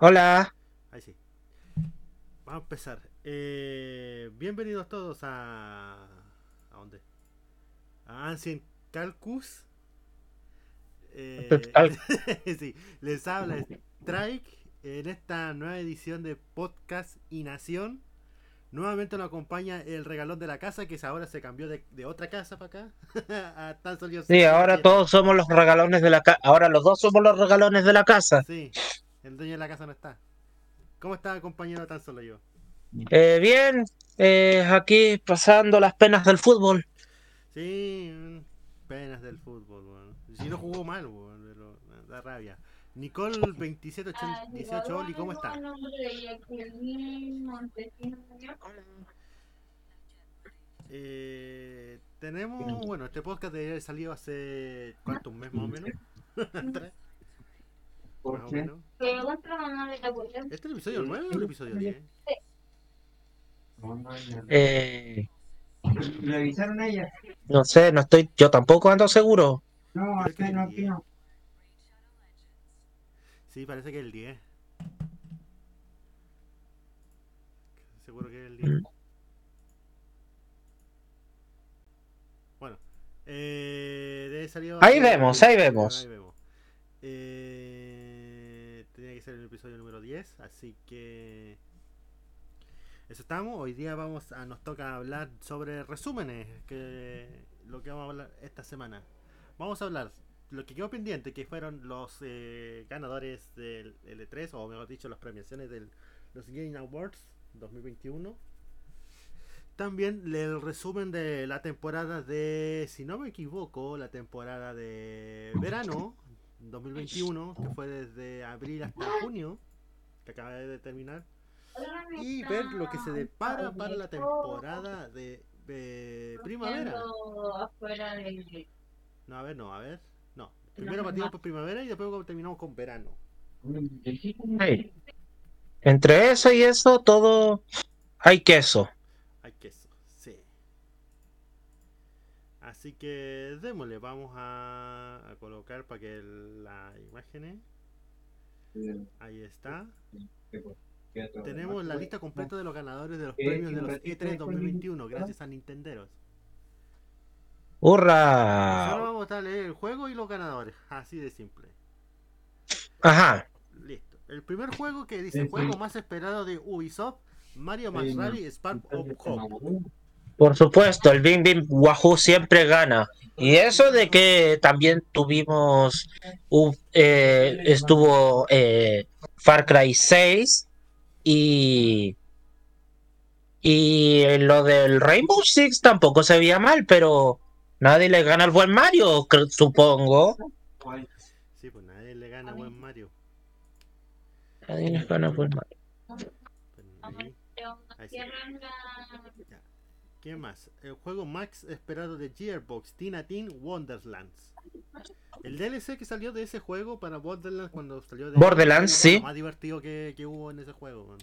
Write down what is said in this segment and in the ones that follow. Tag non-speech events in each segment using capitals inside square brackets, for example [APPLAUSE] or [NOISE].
Hola. Ahí sí. Vamos a empezar. Eh, bienvenidos todos a. ¿A dónde? A Ancient Calcus. Eh, [LAUGHS] sí, les habla Strike en esta nueva edición de Podcast y Nación. Nuevamente nos acompaña el regalón de la casa, que ahora se cambió de, otra casa para acá. [LAUGHS] sí, ahora todos somos los regalones de la casa. Ahora los dos somos los regalones de la casa. Sí, el dueño de la casa no está. ¿Cómo está, compañero, tan solo yo? Eh, bien, eh, aquí pasando las penas del fútbol. Sí, penas del fútbol. Si no jugó mal, da rabia. Nicole 2718 Oli, ¿cómo está? Eh, tenemos, bueno, este podcast de haber salido hace cuánto, un mes más o menos. [LAUGHS] ¿Por qué? ¿Este es el episodio 9 o el episodio 10? Eh, ¿Revisaron ella? No sé, no estoy, yo tampoco ando seguro. No, aquí no, aquí no. Sí, parece que es el 10. Seguro que es el 10. Mm. Bueno, eh, de salió ahí vemos, ahí vemos. Ahí vemos. Eh, ser el episodio número 10, así que eso estamos. Hoy día vamos a nos toca hablar sobre resúmenes, que lo que vamos a hablar esta semana. Vamos a hablar lo que quedó pendiente, que fueron los eh, ganadores del L3, o mejor dicho, las premiaciones de los Game Awards 2021. También el resumen de la temporada de, si no me equivoco, la temporada de verano 2021, que fue desde abril hasta junio, que acaba de terminar. Y ver lo que se depara para la temporada de, de primavera. No, a ver, no, a ver. Primero partimos por primavera y después terminamos con verano. Entre eso y eso, todo hay queso. Hay queso, sí. Así que démosle, vamos a, colocar para que la imagen. Ahí está. Tenemos la lista completa de los ganadores de los premios de los E3 2021, gracias a Nintenderos. ¡Hurra! Solo vamos a leer el juego y los ganadores, así de simple. Ajá. Listo. El primer juego que dice juego más esperado de Ubisoft, Mario más Spark of Hope. Por supuesto, el Bim Bim Wahoo siempre gana. Y eso de que también tuvimos, eh, estuvo eh, Far Cry 6 y, y lo del Rainbow Six tampoco se veía mal, pero Nadie le gana al buen Mario, supongo. Sí, pues nadie le gana al buen Mario. Nadie le gana al buen Mario. ¿Qué más? El juego Max esperado de Gearbox, Tina Teen Wonderlands. El DLC que salió de ese juego para Borderlands cuando salió de Borderlands, sí. más divertido que, que, hubo en ese juego.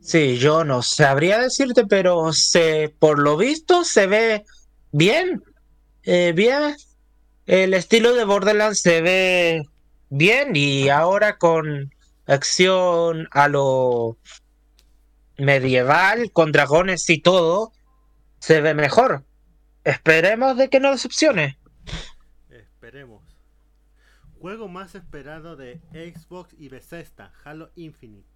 Sí, yo no sabría decirte, pero se, por lo visto se ve Bien, eh, bien. El estilo de Borderlands se ve bien y ahora con acción a lo medieval, con dragones y todo, se ve mejor. Esperemos de que no decepcione. Esperemos. Juego más esperado de Xbox y Bethesda, Halo Infinite.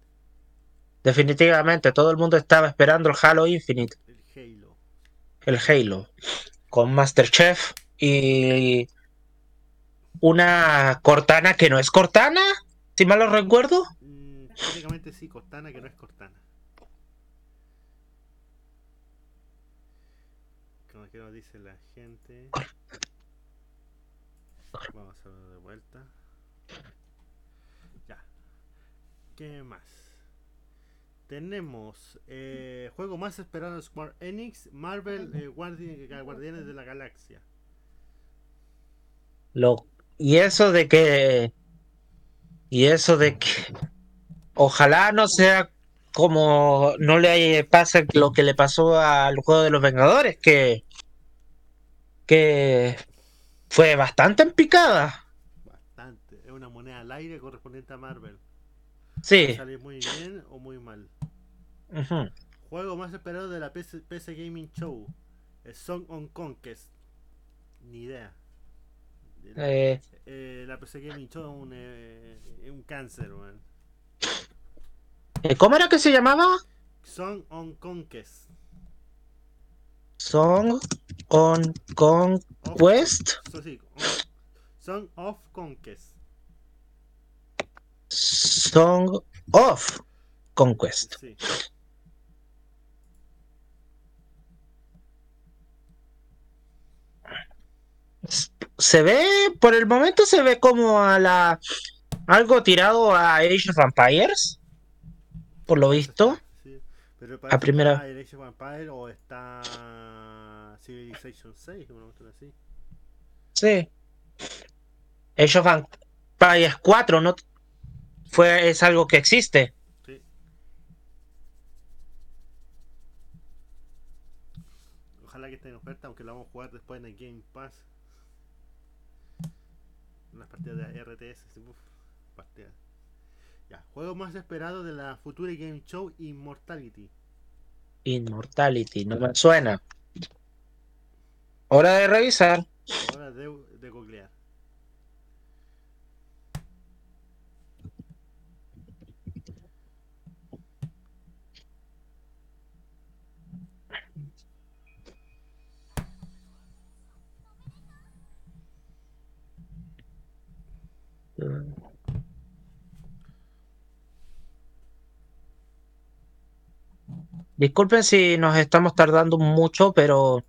Definitivamente, todo el mundo estaba esperando el Halo Infinite. El Halo el Halo, con Masterchef y una Cortana que no es Cortana, si mal lo recuerdo. Mm, técnicamente sí, Cortana que no es Cortana. Que nos dice la gente. Vamos a hacerlo de vuelta. Ya. ¿Qué más? Tenemos eh, juego más esperado de Square Enix, Marvel eh, Guardianes de la Galaxia. Lo, y eso de que. Y eso de que. Ojalá no sea como no le pasa lo que le pasó al juego de los Vengadores, que, que fue bastante en picada. Bastante. Es una moneda al aire correspondiente a Marvel. Sí. Sale muy bien o muy mal. Juego más esperado de la PC, PC Gaming Show. El Song on Conquest. Ni idea. Eh, Eh, la PC Gaming Show es un, eh, es un cáncer, man. Eh, ¿Cómo era que se llamaba? Song on Conquest. Song on Of- Conquest. so sí, on- Song of Conquest. Song of Conquest. Sí. Se ve, por el momento se ve como a la algo tirado a Age of Empires, por lo visto. Sí. Pero parece primera- está o está Civilization 6, una cuestión así. Sí. Age of Empires 4 no fue es algo que existe. Sí. Ojalá que esté en oferta, aunque lo vamos a jugar después en el Game Pass. Unas partidas de RTS, uf, partidas. Ya, juego más esperado de la futura Game Show Immortality. Immortality, no me suena. Hora de revisar. Ahora de, de googlear. Disculpen si nos estamos tardando mucho, pero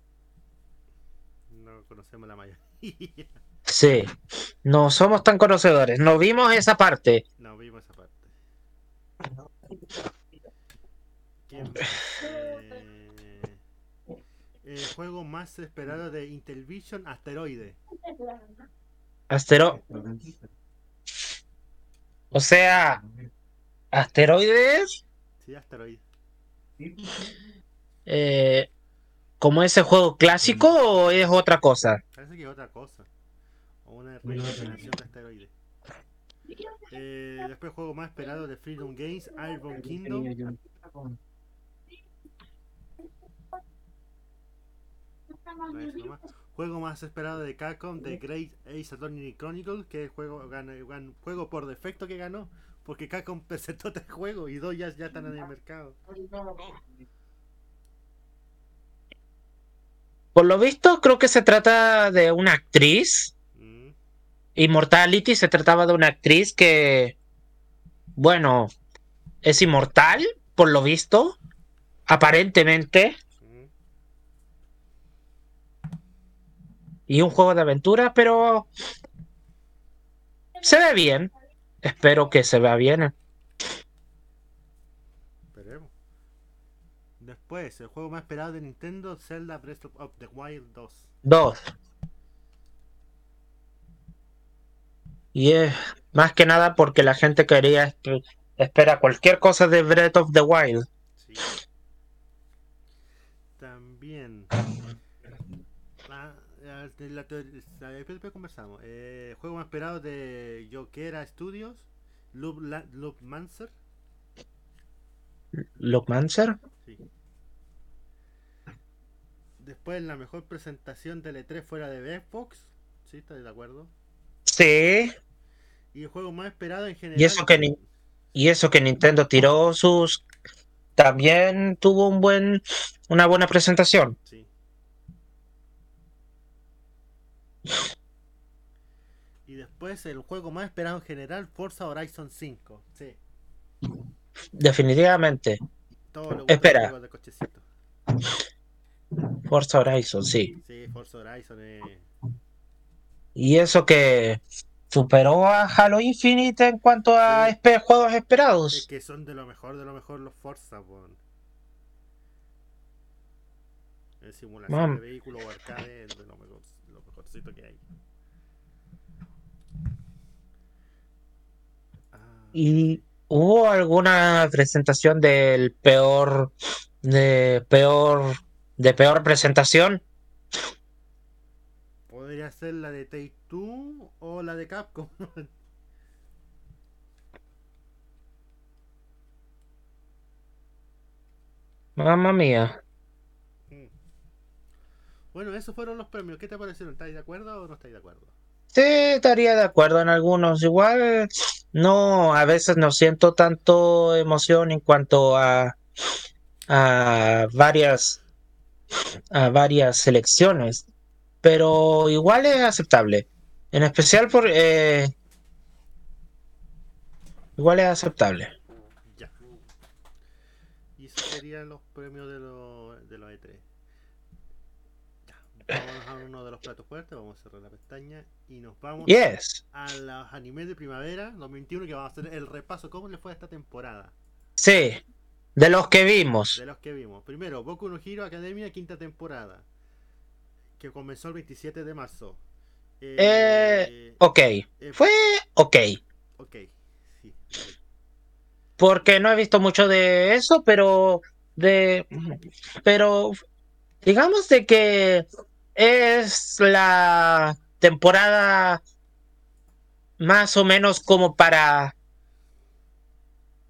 No conocemos la mayoría. sí, no somos tan conocedores. No vimos esa parte. no vimos esa parte. ¿Quién más? Eh, el juego más esperado de Intellivision Asteroide. Astero. O sea, asteroides, Sí, Asteroide. Eh, como ese juego clásico o es otra cosa. Parece que es otra cosa. O una de asteroide. Eh, después juego más esperado de Freedom Games, Iron Kingdom. Juego más esperado de Capcom, The Great Ace Attorney Chronicles, que es el juego, ganó- gan- juego por defecto que ganó, porque Capcom presentó tres juegos y dos ya, ya están en el mercado. Por lo visto, creo que se trata de una actriz. Mm, Immortality se trataba de una actriz que, bueno, es inmortal, por lo visto, aparentemente, mm. y un juego de aventura, pero se ve bien. Espero que se vea bien. Esperemos. Después, el juego más esperado de Nintendo, Zelda Breath of- the Wild 2. Dos. Y es más que nada porque la gente quería esp- espera cualquier cosa de Breath of the Wild. Sí. También. La, de la conversamos. Eh, juego más esperado de Yokera Studios, Loop, La- Loop Mancer. Sí. Después, la mejor presentación de E3 fuera de Xbox. Sí, estoy de acuerdo. Sí. Y el juego más esperado en general. Y eso que ni- Y eso que Nintendo tiró sus. También tuvo un buen. una buena presentación. Sí. Y después el juego más esperado en general, Forza Horizon 5. Sí. Definitivamente. Todo Espera. de. Forza Horizon, sí. Sí, Forza Horizon eh, Y eso que superó a Halo Infinite en cuanto a Sí. espe- juegos es esperados. que son de lo mejor de lo mejor los Forza, weón. En simulación de vehículo o arcade es de lo, mejor, lo mejorcito que hay. Ah, Y ¿Hubo alguna presentación del peor, de peor, de peor presentación? Podría ser la de Take Two o la de Capcom. [LAUGHS] Mamma mía. Bueno, esos fueron los premios. ¿Qué te parecieron? ¿Estáis de acuerdo o no estáis de acuerdo? Sí, estaría de acuerdo en algunos. Igual, no, a veces no siento tanto emoción en cuanto a, a varias, a varias selecciones, pero igual es aceptable. En especial por, eh, igual es aceptable. Ya. Y esos serían los premios de los de los E3. Ya. Vamos a uno de los platos fuertes, vamos a cerrar la pestaña y nos vamos Yes. a los animes de primavera 2021 que vamos a hacer el repaso cómo le fue a esta temporada Sí, de los que vimos. de los que vimos. Primero, Boku no Hero Academia quinta temporada que comenzó el 27 de marzo. Eh, Ok, fue ok. ok, sí. porque no he visto mucho de eso, pero de pero digamos de que es la temporada más o menos como para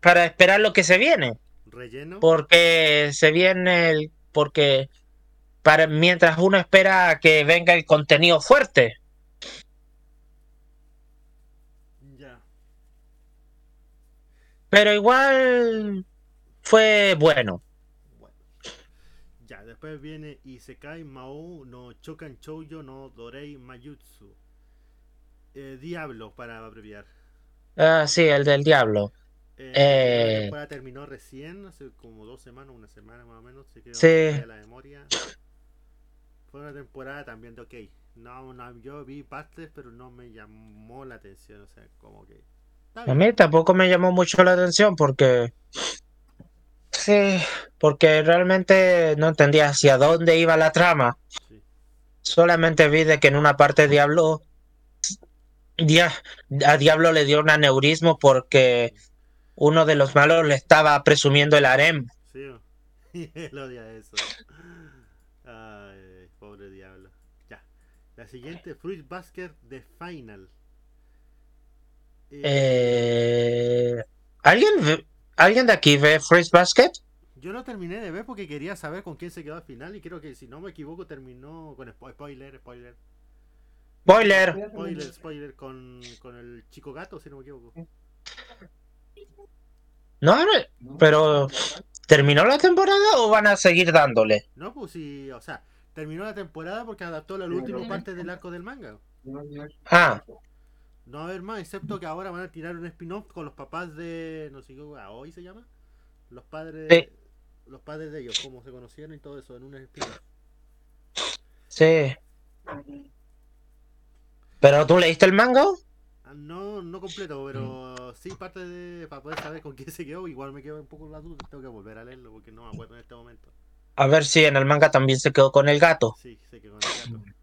para esperar lo que se viene, Relleno. porque se viene el porque para mientras uno espera que venga el contenido fuerte. Ya. Pero igual fue bueno. Bueno. Después viene Isekai Mao no Chokan Choujo no Dorei Mayutsu. Eh, Diablo para abreviar. Ah, sí, el del diablo. Eh, Eh. La temporada terminó recién, hace como dos semanas, una semana más o menos. Así que Sí. la memoria. Fue una temporada también de ok. No, no, yo vi partes, pero no me llamó la atención. O sea, como que. A mí tampoco me llamó mucho la atención porque sí, porque realmente no entendía hacia dónde iba la trama. Sí. Solamente vi de que en una parte Diablo Dia- a Diablo le dio un aneurismo porque uno de los malos le estaba presumiendo el harem. Sí, [LAUGHS] él odia eso. Ay, pobre diablo. Ya. La siguiente, Fruit Basket de Final. Eh, Eh, ¿alguien ve- alguien de aquí ve Freeze Basket? Yo no terminé de ver porque quería saber con quién se quedó al final y creo que si no me equivoco terminó con spo- spoiler, spoiler. Spoiler. Spoiler, spoiler con, con el chico gato, si no me equivoco. No, no, pero ¿terminó la temporada o van a seguir dándole? No, pues sí, o sea, terminó la temporada porque adaptó la última parte del arco del manga. Ah, No va a haber más, excepto que ahora van a tirar un spin-off con los papás de. No sé qué, hoy se llama. Los padres. Sí. Los padres de ellos, cómo se conocieron y todo eso en un spin-off. sí. ¿Pero tú leíste el manga? Ah, No, no completo, pero sí parte de. Para poder saber con quién se quedó. Igual me quedo un poco la duda. Tengo que volver a leerlo porque no me acuerdo en este momento. A ver si en el manga también se quedó con el gato. Sí, se quedó con el gato.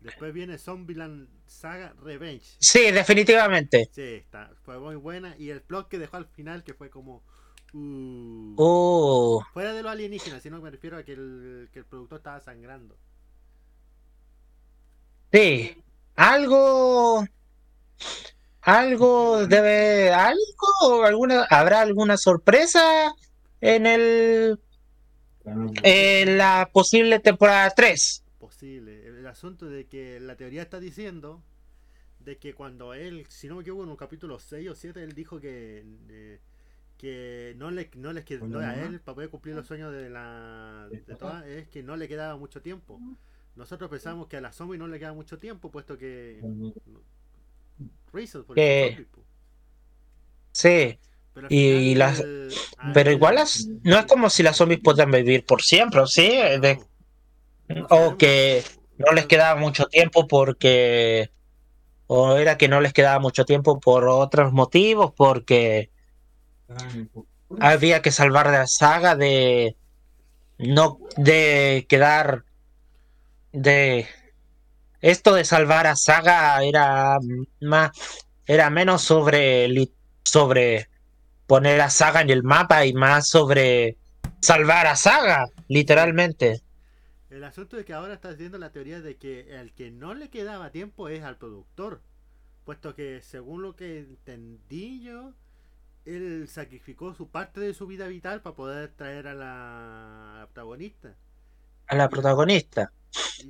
Después viene Zombieland Saga Revenge. Sí, definitivamente. Sí, está, fue muy buena. Y el plot que dejó al final, que fue como. Uh, Uh, Fuera de los alienígenas, sino que me refiero a que el, que el productor estaba sangrando. sí. Algo. Algo debe. Algo. Alguna. ¿Habrá alguna sorpresa en el. En la posible temporada 3? Posible. El asunto de que la teoría está diciendo de que cuando él, si no me equivoco, en un capítulo 6 o 7, él dijo que. eh, que no le, no les qued- no, a él para poder cumplir los sueños de la de todas es que no le quedaba mucho tiempo nosotros pensamos que a la zombie no le queda mucho tiempo puesto que Reasons por zombies, po. Sí. pero y las- el- a Pero igual las, no es como si las zombies puedan vivir por siempre, ¿sí? De- No, no o que no les quedaba mucho tiempo porque o era que no les quedaba mucho tiempo por otros motivos porque había que salvar la saga de no de quedar de esto de salvar a saga era más era menos sobre sobre poner a Saga en el mapa y más sobre salvar a Saga, literalmente. El asunto es que ahora está haciendo la teoría de que el que no le quedaba tiempo es al productor. Puesto que según lo que entendí yo, él sacrificó su parte de su vida vital para poder traer a la, protagonista. A la protagonista.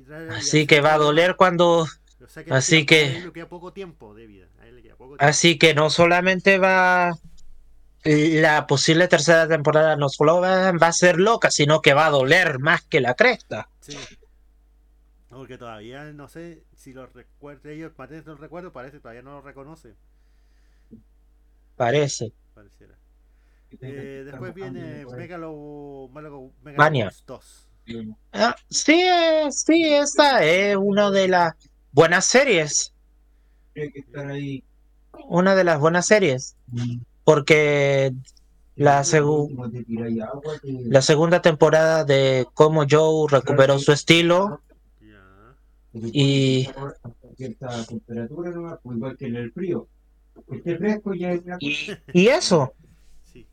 Traer- Así que va a doler cuando... o sea así que- a él le queda poco tiempo de vida. A él le queda poco tiempo. Así que no solamente va... La posible tercera temporada no solo va, va a ser loca, sino que va a doler más que la cresta. Sí. Porque todavía no sé si lo recuerdo. Ellos parece no lo recuerdo, parece que todavía no lo reconoce. Parece. Pareciera. Eh, después viene Megalo, Megalo, Mania. Megalobox 2. Ah, sí, sí, esta es una de las buenas series. Una de las buenas series. Porque la, segu- la segunda temporada de cómo Joe recuperó su estilo y, pues, el y, y eso. Sí.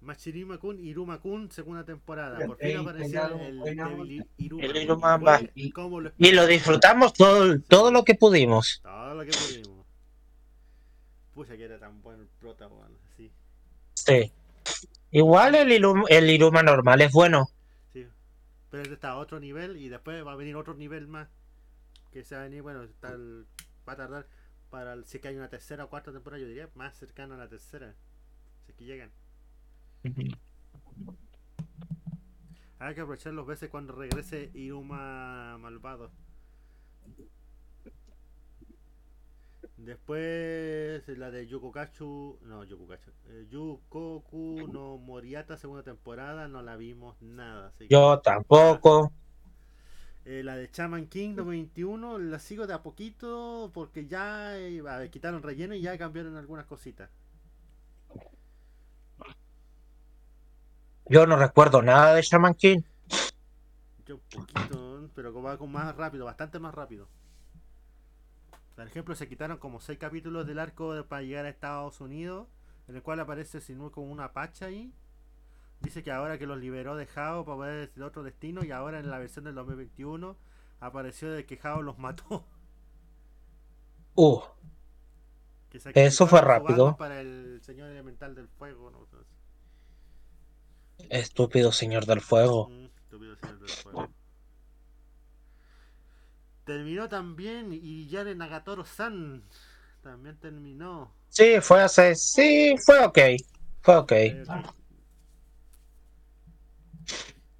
Machirima Kun, Iruma Kun, segunda temporada. Por fin apareció el onda. Iruma. El Iruma lo Y lo disfrutamos todo, todo lo que pudimos. Todo lo que pudimos. Pucha que era tan bueno el prota, weón. Sí, Sí. Igual el, Ilu- el Iruma normal es bueno. sí. Pero está a otro nivel y después va a venir otro nivel más. Que se va a venir, bueno, el- va a tardar para el- si es que hay una tercera o cuarta temporada, yo diría más cercano a la tercera. Si es que llegan. Hay que aprovechar los veces cuando regrese Iruma malvado. Después la de Yukokachu, no Yukokachu, eh, Yukoku no Moriata segunda temporada, no la vimos nada. así que- Yo tampoco. Eh, la de Chaman King 2021 la sigo de a poquito porque ya eh, ver, quitaron relleno y ya cambiaron algunas cositas. Yo no recuerdo nada de Shaman King. Yo un poquito, pero va con más rápido, bastante más rápido. Por ejemplo, se quitaron como seis capítulos del arco de- para llegar a Estados Unidos, en el cual aparece Sinur como una pacha ahí. Dice que ahora que los liberó de Jao para ver el otro destino, y ahora en la versión del 2021 apareció de que Jao los mató. Uh, Que Eso fue rápido. Para el señor elemental del fuego. ¿no? estúpido señor del fuego. Mm, estúpido señor del fuego. Terminó también y ya de Nagatoro-san. También terminó. Sí, fue hace. Sí, fue ok. Fue ok. Eh.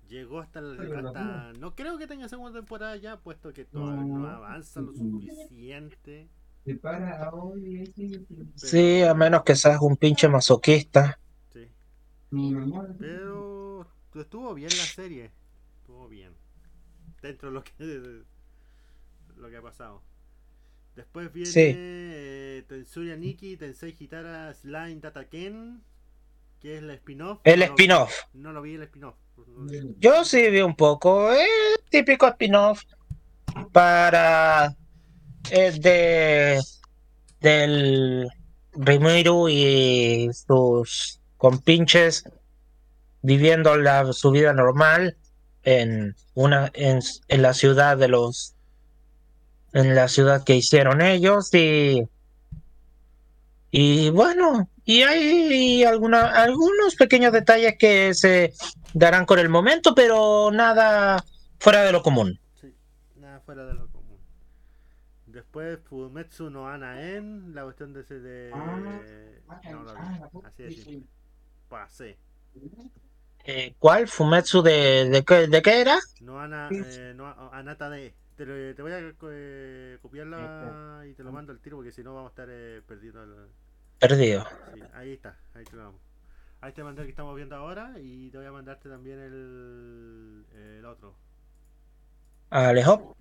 Llegó hasta, el- hasta- No creo que tenga segunda temporada ya, puesto que todavía no avanza lo suficiente. Se para hoy, ese- Sí, a menos que seas un pinche masoquista. Sí. Pero estuvo bien la serie. Estuvo bien. Dentro de lo que lo que ha pasado. Después viene Sí. eh, Tetsuya Nikki, Tensei Hitara Slime Dataken, que es la spin-off. El No spin-off. No lo vi el spin-off. Yo sí vi un poco. El típico spin-off para. El de. Del. Rimuru y sus compinches viviendo la, su vida normal en una en, en la ciudad de los en la ciudad que hicieron ellos y y bueno y hay alguna, algunos pequeños detalles que se darán con el momento pero nada fuera de lo común Sí, nada fuera de lo común. Después Fumetsu no Anaen, la cuestión de ese de. No lo vi. Así simple. Pasé. Eh, ¿cuál? Fumetsu de, de, qué, de qué era? No Ana, eh, no Anata de. Te, lo- te voy a eh, copiarla y te lo mando al tiro porque si no vamos a estar eh, perdiendo el. perdido Sí, ahí está, ahí te lo vamos. Ahí te mandé el que estamos viendo ahora y te voy a mandarte también el, el otro. Alejo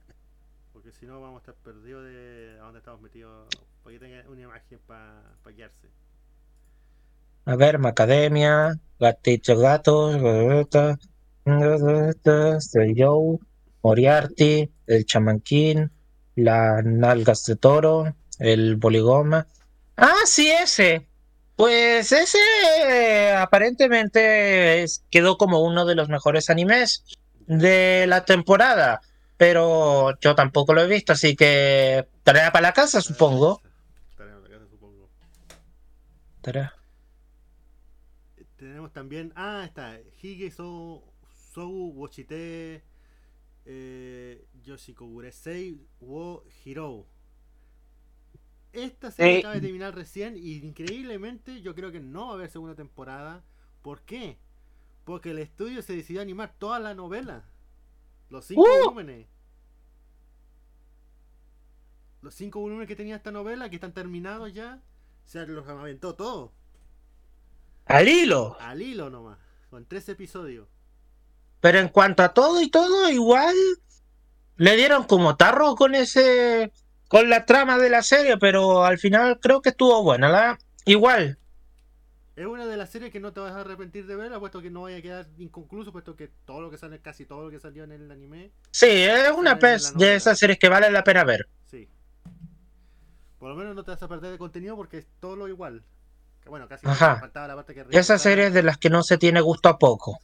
Porque si no vamos a estar perdidos de a dónde estamos metidos. Para que tenga una imagen para guiarse. a ver Macademia Gatito Gatos el Joe Moriarty el Chamanquín las nalgas de toro el Boligoma ah sí ese Pues ese eh, aparentemente es- quedó como uno de los mejores animes de la temporada, pero yo tampoco lo he visto, así que tarea para la casa, supongo. Tarea para la casa, supongo. Tarea. Tenemos también. Ah, está. Hige so, Sou Wochite eh, Yoshikoguresei wo Hiro. Esta serie Eh. acaba de terminar recién y increíblemente yo creo que no va a haber segunda temporada. ¿Por qué? Porque el estudio se decidió a animar toda la novela. Los cinco ¡Uh! volúmenes. Los cinco volúmenes que tenía esta novela, que están terminados ya, se los aventó todo. Al hilo. Al hilo nomás. Con tres episodios. Pero en cuanto a todo y todo, igual le dieron como tarro con ese, con la trama de la serie, pero al final creo que estuvo buena. La, igual, Es una de las series que no te vas a arrepentir de ver, puesto que no vaya a quedar inconcluso, puesto que todo lo que sale, casi todo lo que salió en el anime, sí, es una pez de esas series que vale la pena ver. sí. Por lo menos no te vas a perder de contenido porque es todo lo igual. Que bueno, casi Ajá. faltaba la parte que Esas regresara- series de las que no se tiene gusto a poco.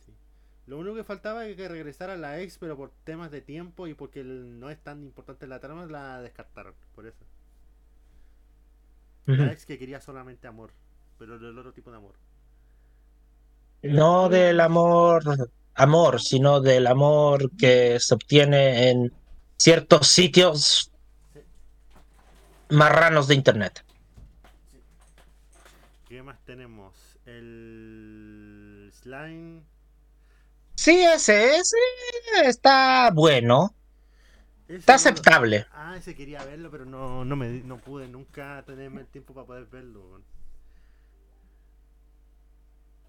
Sí. Lo único que faltaba es que regresara la ex, pero por temas de tiempo y porque no es tan importante la trama, la descartaron. Por eso. La ex que quería solamente amor, pero del otro tipo de amor. No del amor, amor, sino del amor que se obtiene en ciertos sitios marranos de internet. ¿Qué más tenemos? El slime. Sí, ese, ese está bueno, Ese está no aceptable. Ah, ese quería verlo, pero no, no, me, no pude nunca tenerme el tiempo para poder verlo.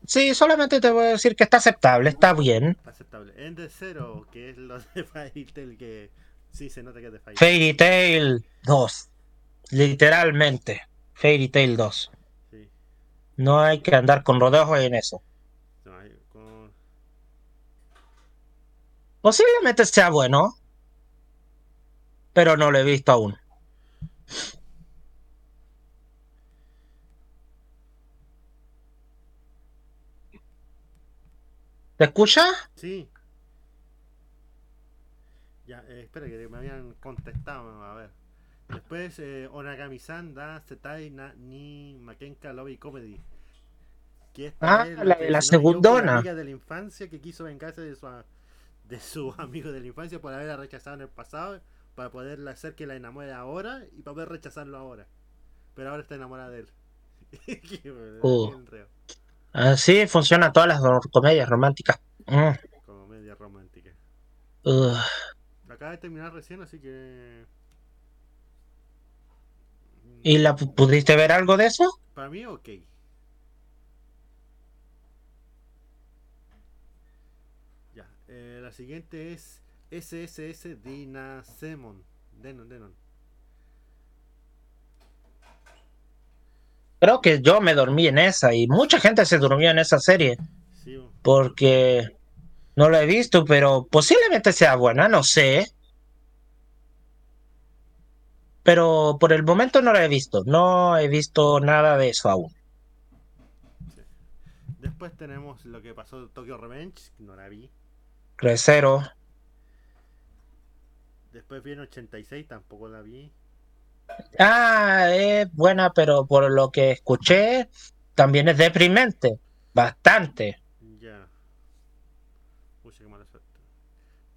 Sí, solamente te voy a decir que está aceptable, está bien. Está aceptable. End Zero, que es lo de [LAUGHS] Fairy Tail, que sí se nota que es de Fairy Fairy Tail 2. Literalmente. Fairy Tail 2. Sí. No hay que andar con rodeos en eso. No, hay- con- Posiblemente sea bueno. Pero no lo he visto aún. ¿Te escucha? Sí. Ya, eh, espera que me habían contestado, a ver. Después, eh, Onagami-san da Setai na, ni Makenka Lobby Comedy. Que esta Ah, es la la segundona. Amiga de la infancia que quiso vengarse de su, de su [LAUGHS] amigo de la infancia por haberla rechazado en el pasado, para poder hacer que la enamore ahora y para poder rechazarlo ahora. Pero ahora está enamorada de él. [LAUGHS] Qué bueno, Uh. qué enredo. Así funcionan todas las comedias románticas. Mm, Comedia romántica. ugh. Acaba de terminar recién, así que. ¿Y la pu- pudiste ver algo de eso? Para mí, ok. Ya. Eh, la siguiente es SSS Dinasemon. Denon, Denon. Creo que yo me dormí en esa y mucha gente se durmió en esa serie Sí, porque no la he visto, pero posiblemente sea buena, no sé. Pero por el momento no la he visto, no he visto nada de eso aún. Después tenemos lo que pasó en Tokyo Revenge, no la vi. Recero, Después viene 86, tampoco la vi. ah, es buena, pero por lo que escuché, también es deprimente, bastante. Ya. Pucha, qué mala suerte.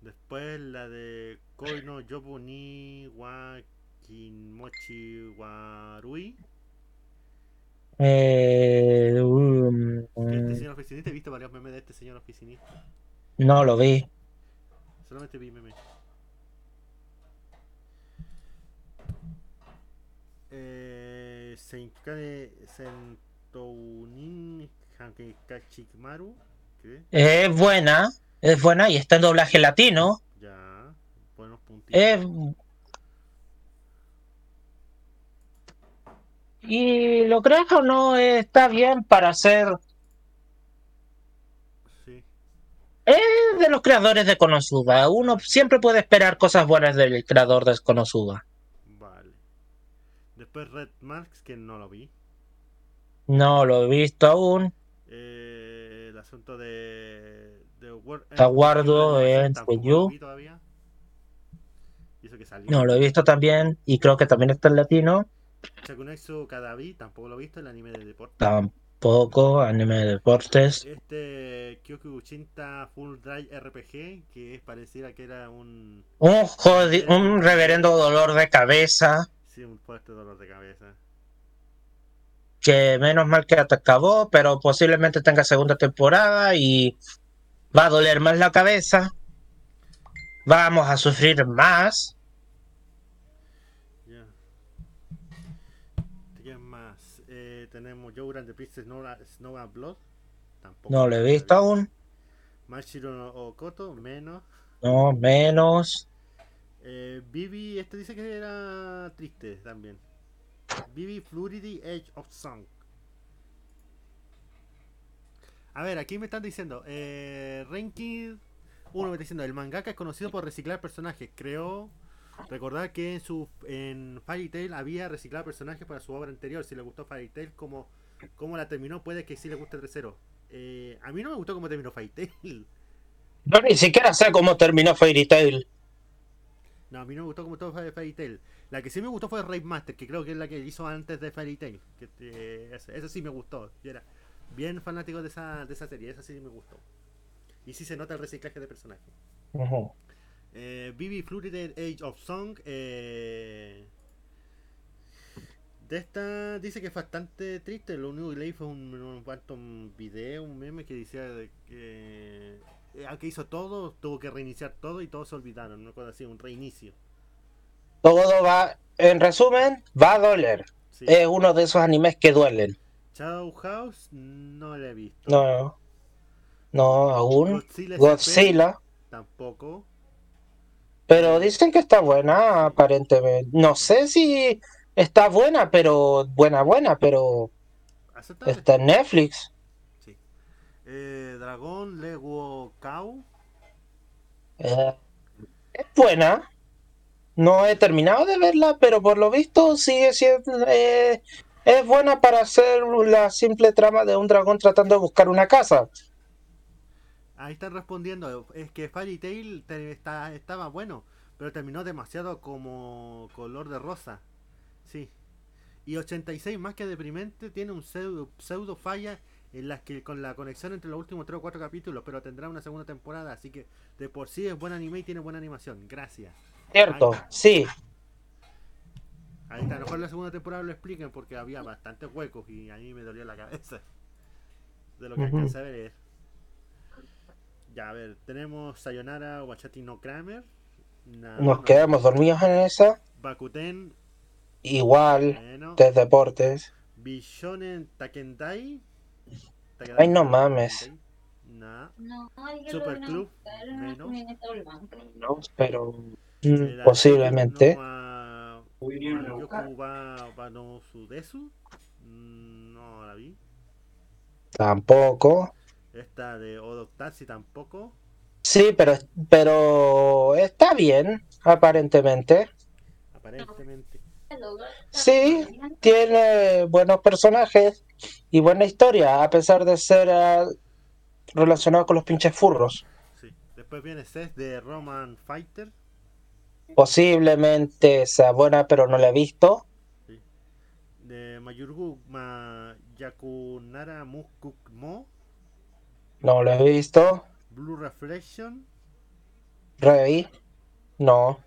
Después la de Koi no Yobu ni wa Kinmochi Warui. Eh, um, Este mm, señor oficinista, he visto varios memes de este señor oficinista. No lo vi. Solamente vi memes. Eh, Senkane Sentounin Hankekachimaru. ¿Qué? Es buena, es buena y está en doblaje latino. Ya. Buenos puntitos. Es... Y lo creas o no, está bien para ser Sí. Es de los creadores de Konosuba. Uno siempre puede esperar cosas buenas del creador de Konosuba. Vale. Después Red Marks, que no lo vi. No lo he visto aún. Eh, el asunto de. de War- Está End guardo With You, la en lo You. que salió. No lo he visto también. Y creo que también está en latino. Chakunexu Kadabi, tampoco lo he visto, el anime de deporte. Tampoco. Anime de deportes. Este Kyoku Uchinta Full Drive RPG, que es pareciera que era un. Un, jodi- un reverendo dolor de cabeza. Sí, un fuerte dolor de cabeza. Que menos mal que acabó. Pero posiblemente tenga segunda temporada. Y va a doler más la cabeza. Vamos a sufrir más. Ya. ¿Quién más? Eh, tenemos Joe and the Princess Snow, Snow and Blood. Tampoco. No lo he visto aún. Mashiro Okoto, menos. No, menos. Eh, Vivi, este dice que era triste también. Vivi Fluidity Edge of Song. A ver, aquí me están diciendo, eh, Ranking, uno me está diciendo, el mangaka es conocido por reciclar personajes. Creo recordar que en su en Fairy Tail había reciclado personajes para su obra anterior. Si le gustó Fairy Tail, como, como la terminó, puede que sí le guste tercero. Eh, a mí no me gustó cómo terminó Fairy Tail. Yo ni siquiera sé cómo terminó Fairy Tail. No, a mí no me gustó todo fue Fairy Tail. La que sí me gustó fue Raid Master, que creo que es la que hizo antes de Fairy Tail. Que, eh, esa, esa sí me gustó. Yo era bien fanático de esa, de esa serie, esa sí me gustó. Y sí se nota el reciclaje de personajes. Ujú. Eh, Vivi Fluted Age of Song. eh, de esta dice que es bastante triste. Lo único que leí fue un, un, cuanto un video, un meme que decía de que eh, que hizo todo, tuvo que reiniciar todo y todos se olvidaron. Una cosa así, un reinicio. Todo va, en resumen, va a doler. Sí. Es uno de esos animes que duelen. Shadow House no la he visto. No, no, aún. Godzilla. tampoco. Pero dicen que está buena, aparentemente. No sé si está buena, pero buena, buena, pero Aceptable. está en Netflix. Sí. Eh, Dragón Lego Cow. Eh, es buena. No he terminado de verla, pero por lo visto sigue siendo. eh, es buena para hacer la simple trama de un dragón tratando de buscar una casa. Ahí están respondiendo. Es que Fairy Tail te- está, estaba bueno, pero terminó demasiado como color de rosa. Sí. Y 86 más que deprimente tiene un pseudo, pseudo falla en las que con la conexión entre los últimos 3 o 4 capítulos, pero tendrá una segunda temporada, así que de por sí es buen anime y tiene buena animación. Gracias. ¿Cierto? Sí. Ahí está, a lo mejor la segunda temporada lo expliquen porque había bastantes huecos y a mí me dolió la cabeza de lo que Ujú. alcancé a ver. Ya, a ver, tenemos Sayonara Wachati no Kramer. Na- Nos no, quedamos dormidos en esa. Bakuten, Igual, bueno. de deportes. Bishonen Takendai. Ay, no mames. Nah. No, Super Club, menos. No, pero mm, posiblemente. No. Mm, No la vi. Tampoco. Esta de Odotaxi tampoco. Sí, pero, pero está bien, aparentemente. Aparentemente. Sí, tiene buenos personajes y buena historia, a pesar de ser ah, relacionado con los pinches furros. Sí. Después viene Seth de Roman Fighter. Posiblemente sea buena, pero no la he visto. De Mayurgu Ma Yakunara Mukukmo. No la he visto. Blue Reflection. Rey. No.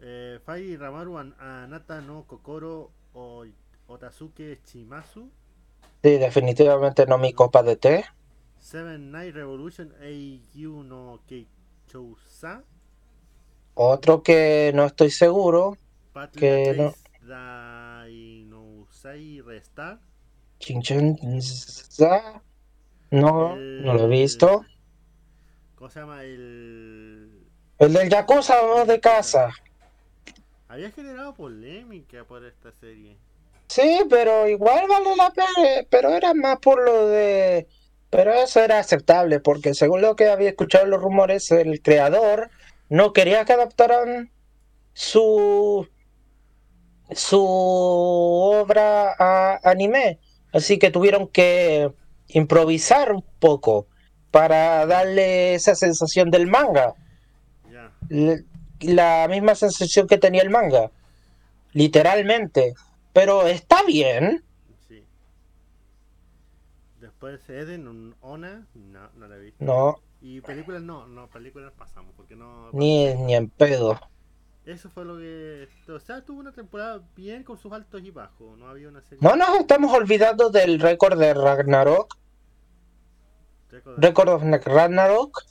Eh, Fai Ramaru An- Anata no Kokoro o Otasuke Chimasu. Sí, definitivamente no mi copa de té. Seven Night Revolution Eiyu no Keichousa. Otro que no estoy seguro. Battle Que no. Place Dai no Usai Restar. Chinchenza. No, no lo he visto. ¿Cómo se llama? El. El del Yakuza ¿no? de casa. Había generado polémica por esta serie. Sí, pero igual vale la pena. Pero era más por lo de. Pero eso era aceptable, porque según lo que había escuchado los rumores, el creador no quería que adaptaran su su obra a anime, Así que tuvieron que improvisar un poco para darle esa sensación del manga. La misma sensación que tenía el manga. Literalmente. Pero está bien. Sí. Después Eden, un Ona, no, no la he visto. No, Y películas no, no, películas pasamos, porque no... ni, ni en pedo. Eso fue lo que... O sea, tuvo una temporada bien con sus altos y bajos, no había una serie... No nos estamos olvidando del récord de Ragnarok. Récord- of Ragnarok.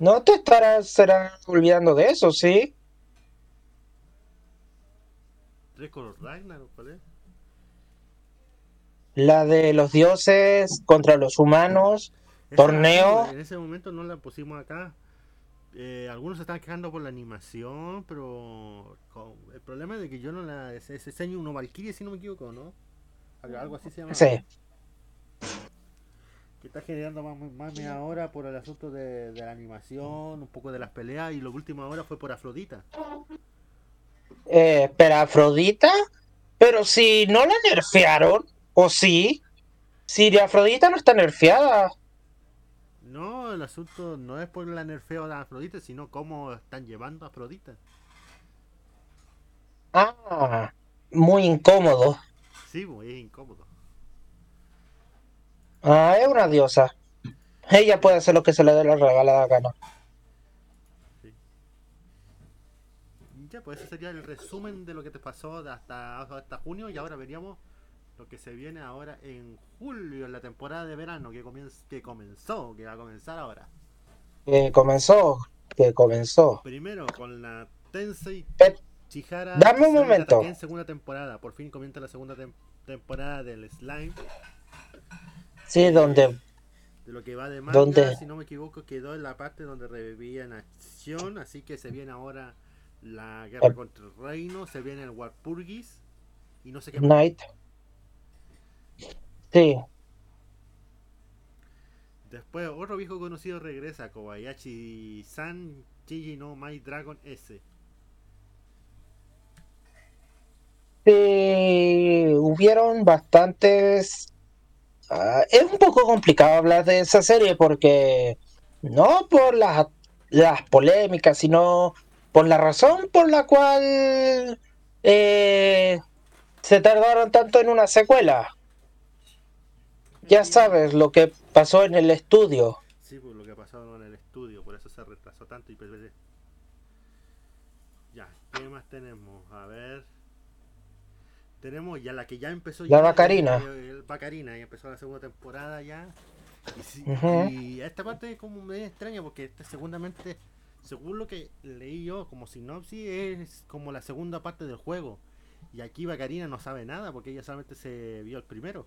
No te estarás serás olvidando de eso, ¿sí? Récord Ragnarok, ¿cuál es? La de los dioses contra los humanos. Esa, Torneo. En ese momento no la pusimos acá. Eh, algunos se estaban quejando por la animación, pero con- el problema es de que yo no la... Ese, ese Senyu no Valkyrie, si no me equivoco, ¿no? Algo así se llama. Sí. Que está generando más, más me ahora por el asunto de, de la animación, un poco de las peleas, y lo último ahora fue por Afrodita. Eh, pero Afrodita. Pero si no la nerfearon, o sí. Si Afrodita no está nerfeada. No, el asunto no es por la nerfeo de Afrodita, sino cómo están llevando a Afrodita. Ah, muy incómodo. Sí, es incómodo. Ah, es una diosa. Ella puede hacer lo que se le dé la regalada gana. Ya, pues ese sería el resumen de lo que te pasó hasta, hasta junio y ahora veríamos lo que se viene ahora en julio, en la temporada de verano que, comienza, que comenzó, que va a comenzar ahora. Que comenzó, que comenzó. Primero con la Tensei Pe- Chihara Dame un momento. Taken segunda temporada. Por fin comienza la segunda tem- temporada del Slime. Sí, donde De lo que va de manga, ¿Dónde? si no me equivoco, quedó en la parte donde revivían acción. Así que se viene ahora la guerra contra el reino. Se viene el Warpurgis. Y no sé qué más. Sí, Después, otro viejo conocido regresa: Kobayashi-san Chiji no My Dragon S. sí, hubieron bastantes. ah, es un poco complicado hablar de esa serie porque no por las, las polémicas, sino por la razón por la cual eh, se tardaron tanto en una secuela. Ya sabes lo que pasó en el estudio. Sí, por lo que ha pasado en el estudio, por eso se retrasó tanto y PPD. Ya, ¿qué más tenemos? A ver. Tenemos ya la que ya empezó La ya. Bacarina. El, el Bacarina, ya empezó la segunda temporada ya. Y, sí- y esta parte es como medio extraña porque esta segundamente, según lo que leí yo como sinopsis, es como la segunda parte del juego. Y aquí Bacarina no sabe nada porque ella solamente se vio el primero.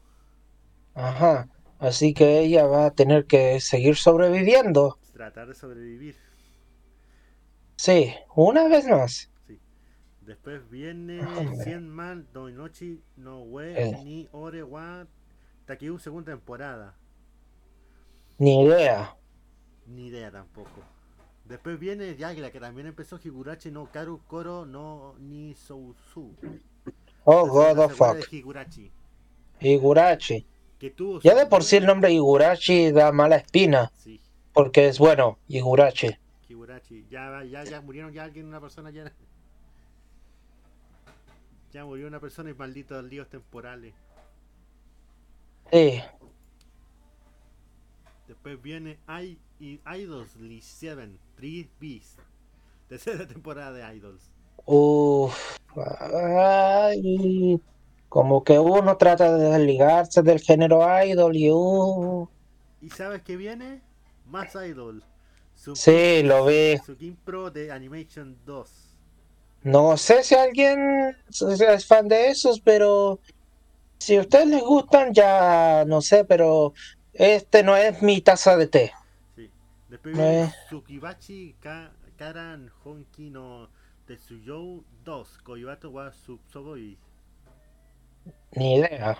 Ajá. Así que ella va a tener que seguir sobreviviendo. Tratar de sobrevivir. Sí, una vez más. Después viene Hombre. 100 man Doinochi no we Eh. ni ore wa Takeu segunda temporada. Ni idea. Ni idea tampoco. Después viene ya la que también empezó Higurashi no Karu Koro no ni Sousu. Oh, God of fuck. de Higurashi. Que tuvo Ya de por sí el nombre Higurashi da mala espina. Sí, Porque es bueno, Higurashi. Higurashi. Ya, ya, ya murieron ya alguien, una persona ya. Ya murió una persona y malditos líos temporales. Sí. Después viene I, I- Idols Lee 7, 3 Beast. Tercera temporada de Idols. Uff. Ay, como que uno trata de desligarse del género idol y uh, ¿Y sabes qué viene? Más Idol. Su, Sí, lo vi. Su Game Pro de Animation 2. No sé si alguien es fan de esos, pero si a ustedes les gustan, ya no sé, pero este no es mi taza de té. Sí. Después Eh. viene Tsukibachi Ka- Karan Honki no Tetsuyou 2. Koibato wa Subsogoi. Ni idea.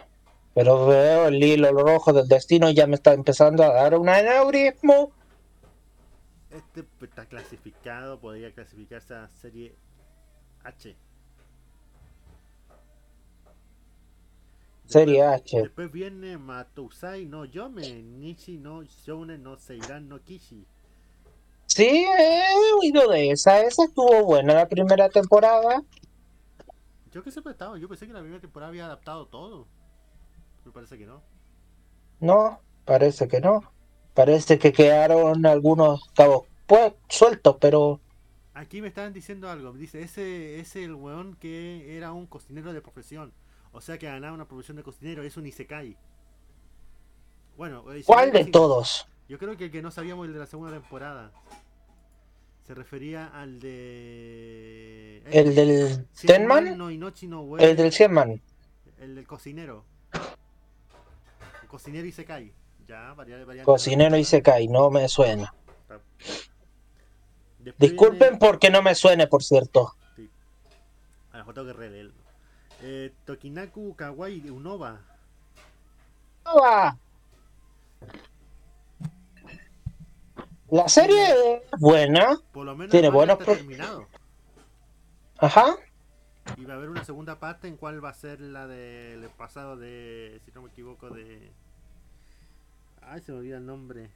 Pero veo el hilo rojo del destino y ya me está empezando a dar un aneurismo. Este está clasificado, podría clasificarse a serie H. Serie H. Después viene Matusai no Yome, Nishi no Shounen no Seiran no Kishi. Sí, he oído de esa. Esa estuvo buena la primera temporada. Yo que siempre estaba, yo pensé que la primera temporada había adaptado todo. Me parece que no. No, parece que no. Parece que quedaron algunos cabos pues, sueltos, pero Aquí me estaban diciendo algo. Dice, ese es el weón que era un cocinero de profesión. O sea que ganaba una profesión de cocinero. Es un Isekai. Bueno, eh, ¿cuál de todos? Yo creo que el que no sabíamos el de la segunda temporada. Se refería al de... ¿El del Tenman? No Inochi no Ue- El del Cienman. El del cocinero. El cocinero Isekai. Ya, variante, variante. Cocinero y Sekai, no me suena. Después Disculpen viene- porque no me suene, por cierto. A lo mejor tengo que releerlo. Eh, Tokinaku Kawaii Unova. Ah. La serie es buena. Por lo menos Tiene buenos está terminado. Ajá. Y va a haber una segunda parte en cuál va a ser la del pasado de, si no me equivoco, de... Ay, se me olvida el nombre.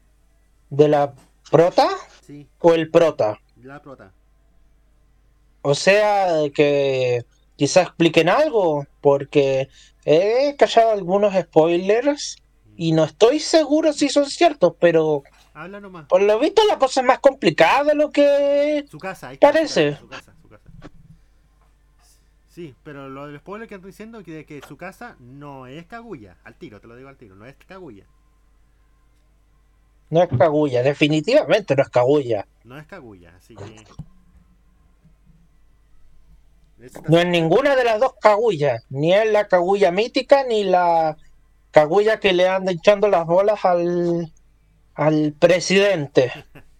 ¿De la prota Sí, o el prota? la prota. O sea, que quizá expliquen algo, porque he callado algunos spoilers y no estoy seguro si son ciertos, pero Habla nomás. por lo visto la cosa es más complicada de lo que... Su casa, está, su Parece. casa, Su casa, su casa. Sí, pero lo del spoiler que estoy diciendo es que, que su casa no es Kaguya. Al tiro, te lo digo al tiro, no es Kaguya. No es Kaguya, definitivamente no es Kaguya. No es Kaguya, así que... No es ninguna de las dos Kaguya, ni es la Kaguya mítica ni la Kaguya que le anda echando las bolas al, al presidente. [LAUGHS]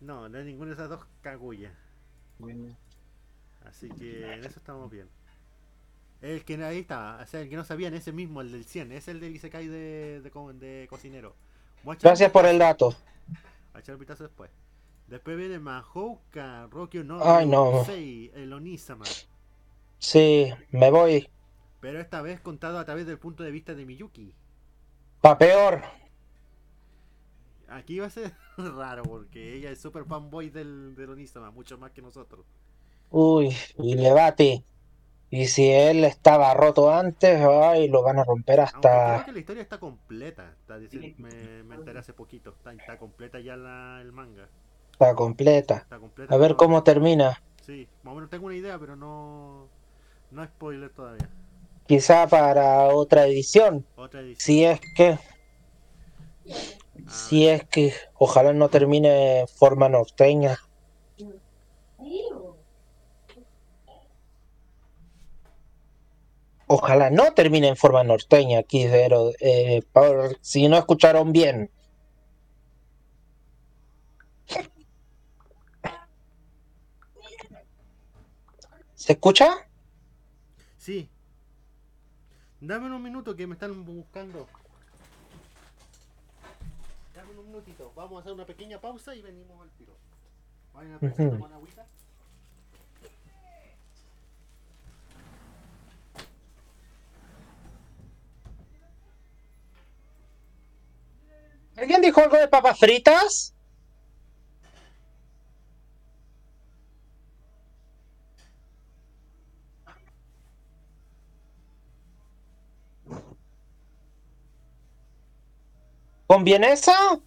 No, no es ninguna de esas dos Kaguya. Así que en eso estamos bien. El que ahí está, o sea, el que no sabían, ese mismo, el del 100, es el del Isekai de, de, de cocinero. Gracias por el dato. A echar un vistazo después. Después viene Mahouka, Rokyo no, Ay, no. Sei, el Onisama. Sí, me voy. Pero esta vez contado a través del punto de vista de Miyuki. Pa' peor. Aquí va a ser [LAUGHS] raro porque ella es super fanboy del, del mucho más que nosotros. Uy, y le bate. Y si él estaba roto antes, ay, lo van a romper Aunque creo hasta... que la historia está completa. Está me, me enteré hace poquito. Está, está completa ya la, el manga. Está completa. Está completa. A ver todo. cómo termina. Sí, más o menos tengo una idea, pero no. No spoiler todavía. Quizá para otra edición. Otra edición. Si es que... Si es que... Ojalá no termine en forma norteña. Ojalá no termine en forma norteña pero eh, si no escucharon bien. ¿Se escucha? Sí. Dame un minuto que me están buscando. Vamos a hacer una pequeña pausa y venimos al tiro. Vayan a con agüita. ¿Alguien dijo algo de papas fritas? ¿Con vienesa?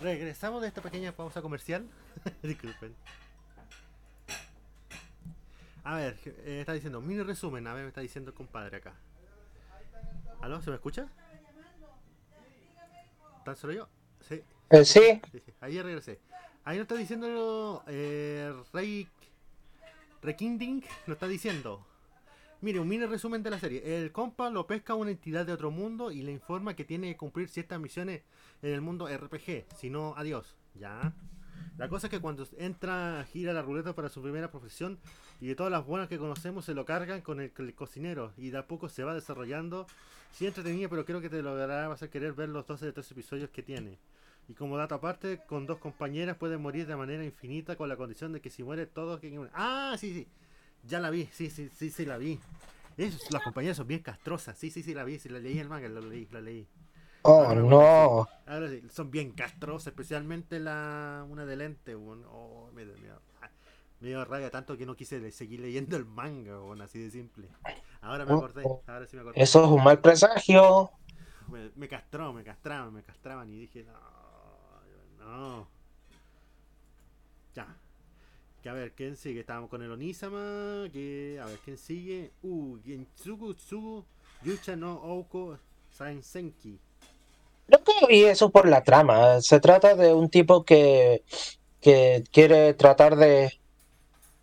Regresamos de esta pequeña pausa comercial. [LAUGHS] Disculpen. A ver, eh, está diciendo, mini resumen, a ver, me está diciendo el compadre acá. ¿Aló? ¿Se me escucha? ¿Tan solo yo? Sí. Eh, sí, Sí, sí, Ahí regresé. Ahí nos está diciendo eh, Rey Rekinding, nos está diciendo. Mire, un mini resumen de la serie. El compa lo pesca una entidad de otro mundo y le informa que tiene que cumplir ciertas misiones en el mundo RPG. Si no, adiós. Ya. La cosa es que cuando entra, gira la ruleta para su primera profesión y de todas las buenas que conocemos se lo cargan con el, el cocinero y de a poco se va desarrollando. Sí entretenido, pero creo que te logrará vas a querer ver los 12 de 3 episodios que tiene. Y como dato aparte, con dos compañeras pueden morir de manera infinita con la condición de que si muere todos que Ah, sí, sí. Ya la vi, sí, sí, sí, sí la vi. Es- las compañeras son bien castrosas. Sí, sí, sí la vi, sí la leí el manga, lo leí, la leí. Oh, Ahora, no. Ahora sí, son bien castrosas, especialmente la una de lente, weón. Oh, me, me, ah, me dio rabia tanto que no quise seguir leyendo el manga, weón, así de simple. Ahora me Oh, acordé, oh. ahora sí me acordé. Eso es un mal presagio. Me, me castró, me castraban, me castraban y dije, no, no. Ya. Que a ver, ¿quién sigue? Estábamos con el Onisama, que a ver, ¿quién sigue? Uh, Gentsugu Tsugu, Yucha no Ouko Sainsenki. Yo que vi eso por la trama. Se trata de un tipo que, que quiere tratar de,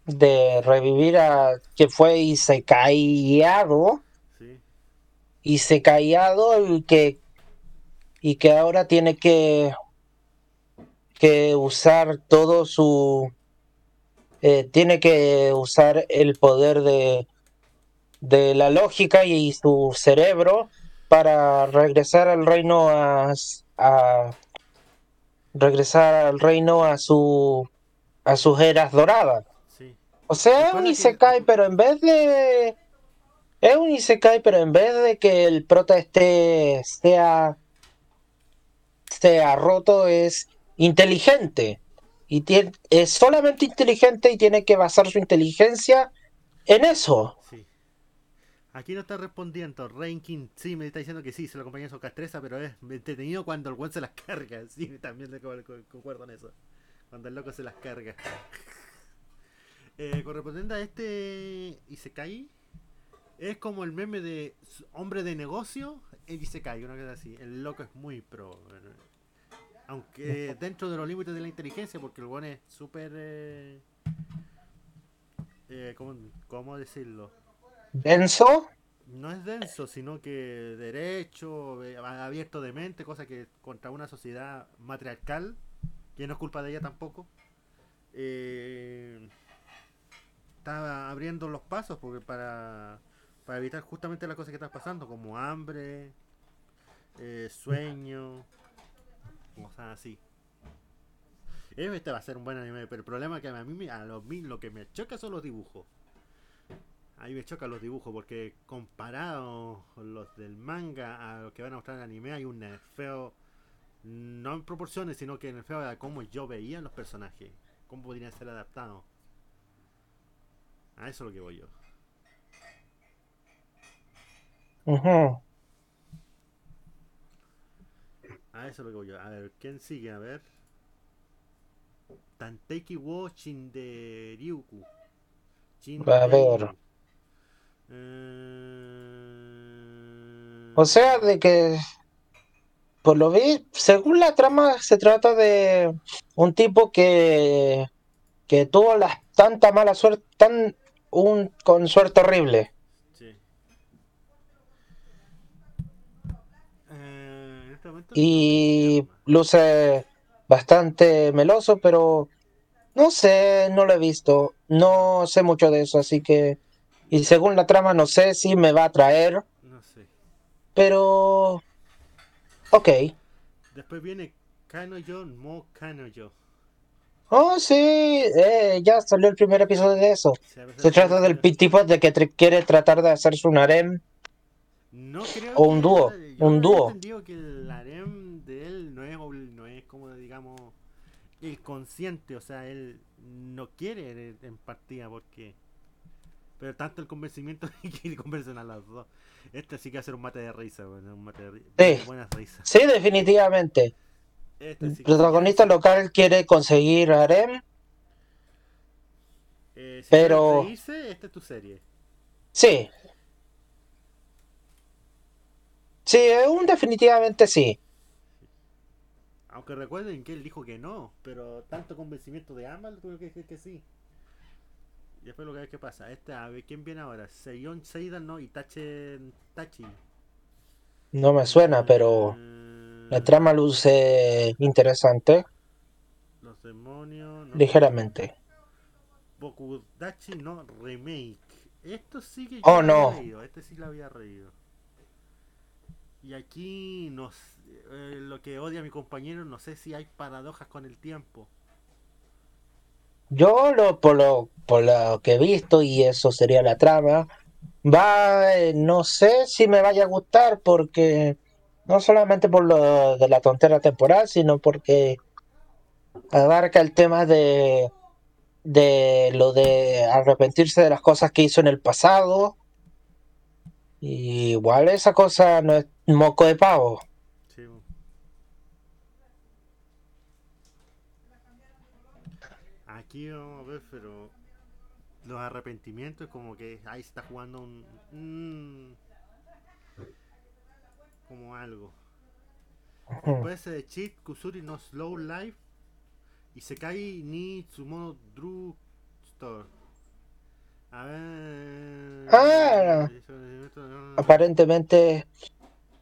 de revivir a que fue Isekaiado. Sí, Isekaiado y que, y que ahora tiene que, que usar todo su... eh, tiene que usar el poder de, de la lógica y su cerebro para regresar al reino a, a regresar al reino a su a sus eras doradas. sí. O sea, es un isekai, pero en vez de es un isekai, pero en vez de que el prota esté sea sea roto es inteligente y es solamente inteligente y tiene que basar su inteligencia en eso. Sí. Aquí no está respondiendo. Ranking, sí, me está diciendo que sí, se lo acompaña su castreza, pero es entretenido cuando el buen se las carga. [LAUGHS] Sí, también le co- co- concuerdo en eso. Cuando el loco se las carga. [LAUGHS] eh, correspondiente a este Isekai, es como el meme de hombre de negocio, el Isekai, una cosa así. El loco es muy pro. Aunque dentro de los límites de la inteligencia, porque el buen es súper. Eh, eh, ¿cómo, ¿Cómo decirlo? Denso, No es denso, sino que derecho, eh, abierto de mente, cosa que contra una sociedad matriarcal, que no es culpa de ella tampoco, eh, está abriendo los pasos porque para, para evitar justamente las cosas que están pasando, como hambre, eh, sueño, cosas así. Este va a ser un buen anime, pero el problema es que a mí a lo, lo que me choca son los dibujos. Ahí me chocan los dibujos porque comparado los del manga a los que van a mostrar en el anime hay un nerfeo no en proporciones sino que nerfeo a cómo yo veía los personajes cómo podrían ser adaptados a eso es lo que voy yo ujú, a eso es lo que voy yo. A ver quién sigue a ver. Tanteki wo Shinderyuku A ver. Eh, O sea, de que, por lo vi, según la trama, se trata de un tipo que, que tuvo la, tanta mala suerte, tan un, con suerte horrible. Sí. Eh, en este momento Y luce bastante meloso, pero no sé, no lo he visto. No sé mucho de eso, así que... Y según la trama, no sé si me va a atraer, No sé. pero... Ok. Después viene Kanoyo Mo Kanoyo. Oh, sí, eh, ya salió el primer episodio de eso. Se, Se trata del tipo de que quiere tratar de hacerse un harem. No o un dúo, un dúo. entendido que el harem de él no es, no es como digamos el consciente, o sea, él no quiere en partida porque pero tanto el convencimiento [LAUGHS] que convencen a los dos. Este sí que va a ser un mate de risa, bueno, un mate de ri- Sí. buenas risas. Sí, definitivamente. Este El que- protagonista local quiere conseguir harem. Eh, si pero- reírse, esta es tu serie. Sí. Sí, es un definitivamente sí. Aunque recuerden que él dijo que no, pero tanto convencimiento de ambas, tuve que decir que sí. Y después lo que qué pasa. Este, a ver, ¿quién viene ahora? Seion Seidan, ¿no? Y Tache Tachi. No me suena, pero Eh, la trama luce interesante, Los demonios. no. ligeramente. Bokudachi no Remake. Esto sí que yo Oh, había no. leído, Este sí lo había reído. Y aquí nos, eh, lo que odia mi compañero, no sé si hay paradojas con el tiempo. Yo lo, por lo, por lo que he visto, y eso sería la trama, va, eh, no sé si me vaya a gustar porque no solamente por lo de la tontera temporal, sino porque abarca el tema de, de lo de arrepentirse de las cosas que hizo en el pasado. Y igual esa cosa no es moco de pavo. Sí. Aquí vamos a ver, pero los arrepentimientos como que ahí se está jugando un... un- como algo. Ser de Cheat, Kusuri no Slow Life y se cae ni Tsumono Drew Store. A ver. Ah. Aparentemente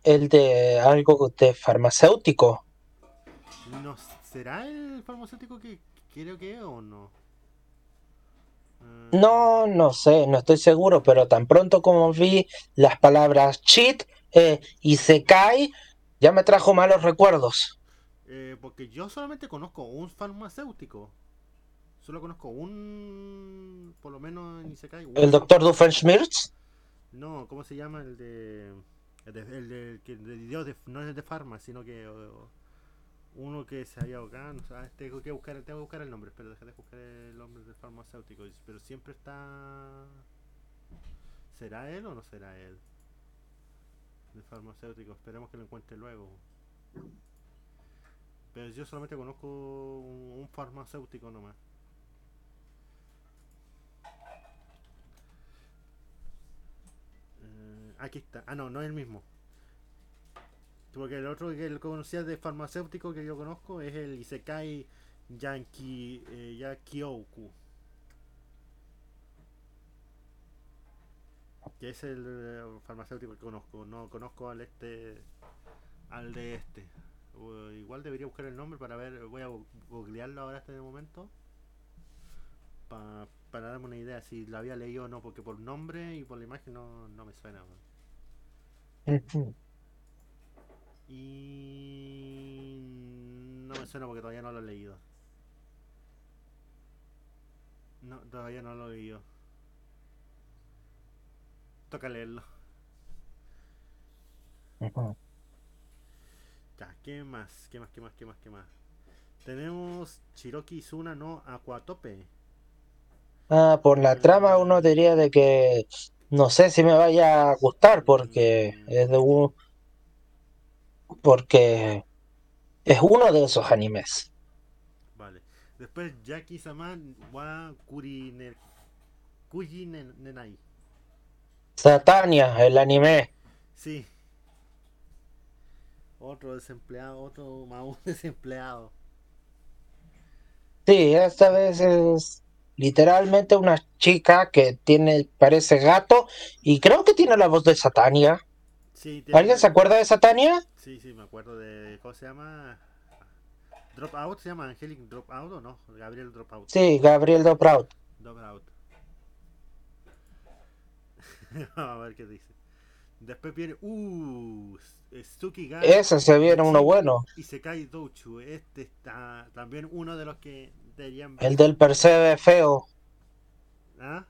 el de algo de farmacéutico. ¿No será el farmacéutico que creo que es o no? Eh, No, no sé, no estoy seguro, pero tan pronto como vi las palabras cheat eh, y se cae, ya me trajo malos recuerdos. eh, porque yo solamente conozco un farmacéutico. Solo conozco un. Por lo menos en Isekai. El doctor Doofenshmirtz. No, ¿cómo se llama? El de. El de, el de- que de Dios no es de Pharma, sino que. uno que se había ahogado. ah, tengo que buscar, tengo que buscar el nombre, pero déjate buscar el nombre del farmacéutico. Pero siempre está. ¿Será él o no será él? El farmacéutico, esperemos que lo encuentre luego. Pero yo solamente conozco un farmacéutico nomás. Eh, aquí está. Ah, no, no es el mismo. Porque el otro que lo conocía de farmacéutico que yo conozco es el Isekai Yankee eh, Yakioku. Que es el eh, farmacéutico que conozco. No conozco al este. Al de este. Igual debería buscar el nombre para ver. Voy a googlearlo ahora en este momento. Pa- para darme una idea si lo había leído o no. Porque por nombre y por la imagen no, no me suena. Y no me suena porque todavía no lo he leído. No, todavía no lo he leído. Toca leerlo. Ya, ¿qué más? ¿Qué más? ¿Qué más? ¿Qué más? ¿Qué más? Tenemos Chiroki Izuna no Aquatope. Ah, por la trama uno diría de que no sé si me vaya a gustar porque es de un porque es uno de esos animes. Vale. Después Jaki Saman wa Kurine Nenai. Satania, el anime. Sí. Otro desempleado, otro más [LAUGHS] un desempleado. Sí, esta vez es literalmente una chica que tiene, parece gato y creo que tiene la voz de Satania. Sí, tiene- ¿Alguien se acuerda de Satania? Sí, sí, me acuerdo de. ¿Cómo se llama? Dropout, ¿se llama Angelic Dropout o no? Gabriel Dropout. Sí, Gabriel. Dropout. Vamos [LAUGHS] a ver qué dice. Después viene. Uh, Tsukiga. Ese se viene uno bueno. Y se cae Douchu. Este está también uno de los que deberían. El del Percebe feo. ¿Ah?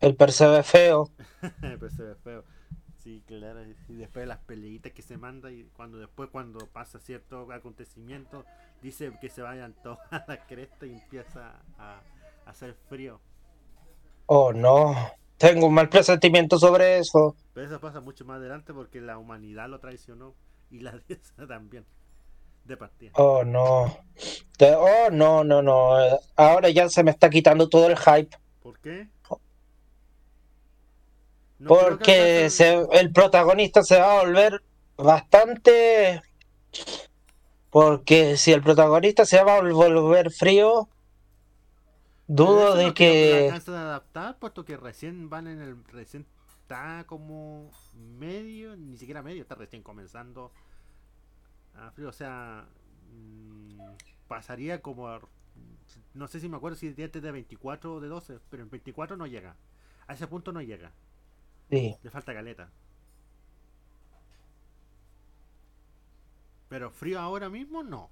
El Percebe feo. [LAUGHS] Se ve feo. Sí, claro. Y después las peleitas que se manda y cuando después cuando pasa cierto acontecimiento dice que se vayan todos [LAUGHS] a la cresta y empieza a, a hacer frío. Oh no. Tengo un mal presentimiento sobre eso. Pero eso pasa mucho más adelante porque la humanidad lo traicionó y la [LAUGHS] diosa también. De partida. Oh, no. Oh, no, no, no. Ahora ya se me está quitando todo el hype. ¿Por qué? No Porque alcance- se- el protagonista se va a volver bastante... Porque si el protagonista se va a volver frío, dudo de que a adaptar, puesto que recién van en el. Recién está como medio, ni siquiera medio, está recién comenzando a frío. O sea, mm, pasaría como. a- no sé si me acuerdo si es de 24 o de 12, pero en 24 no llega. A ese punto no llega. Sí, Le falta caleta. Pero frío ahora mismo no.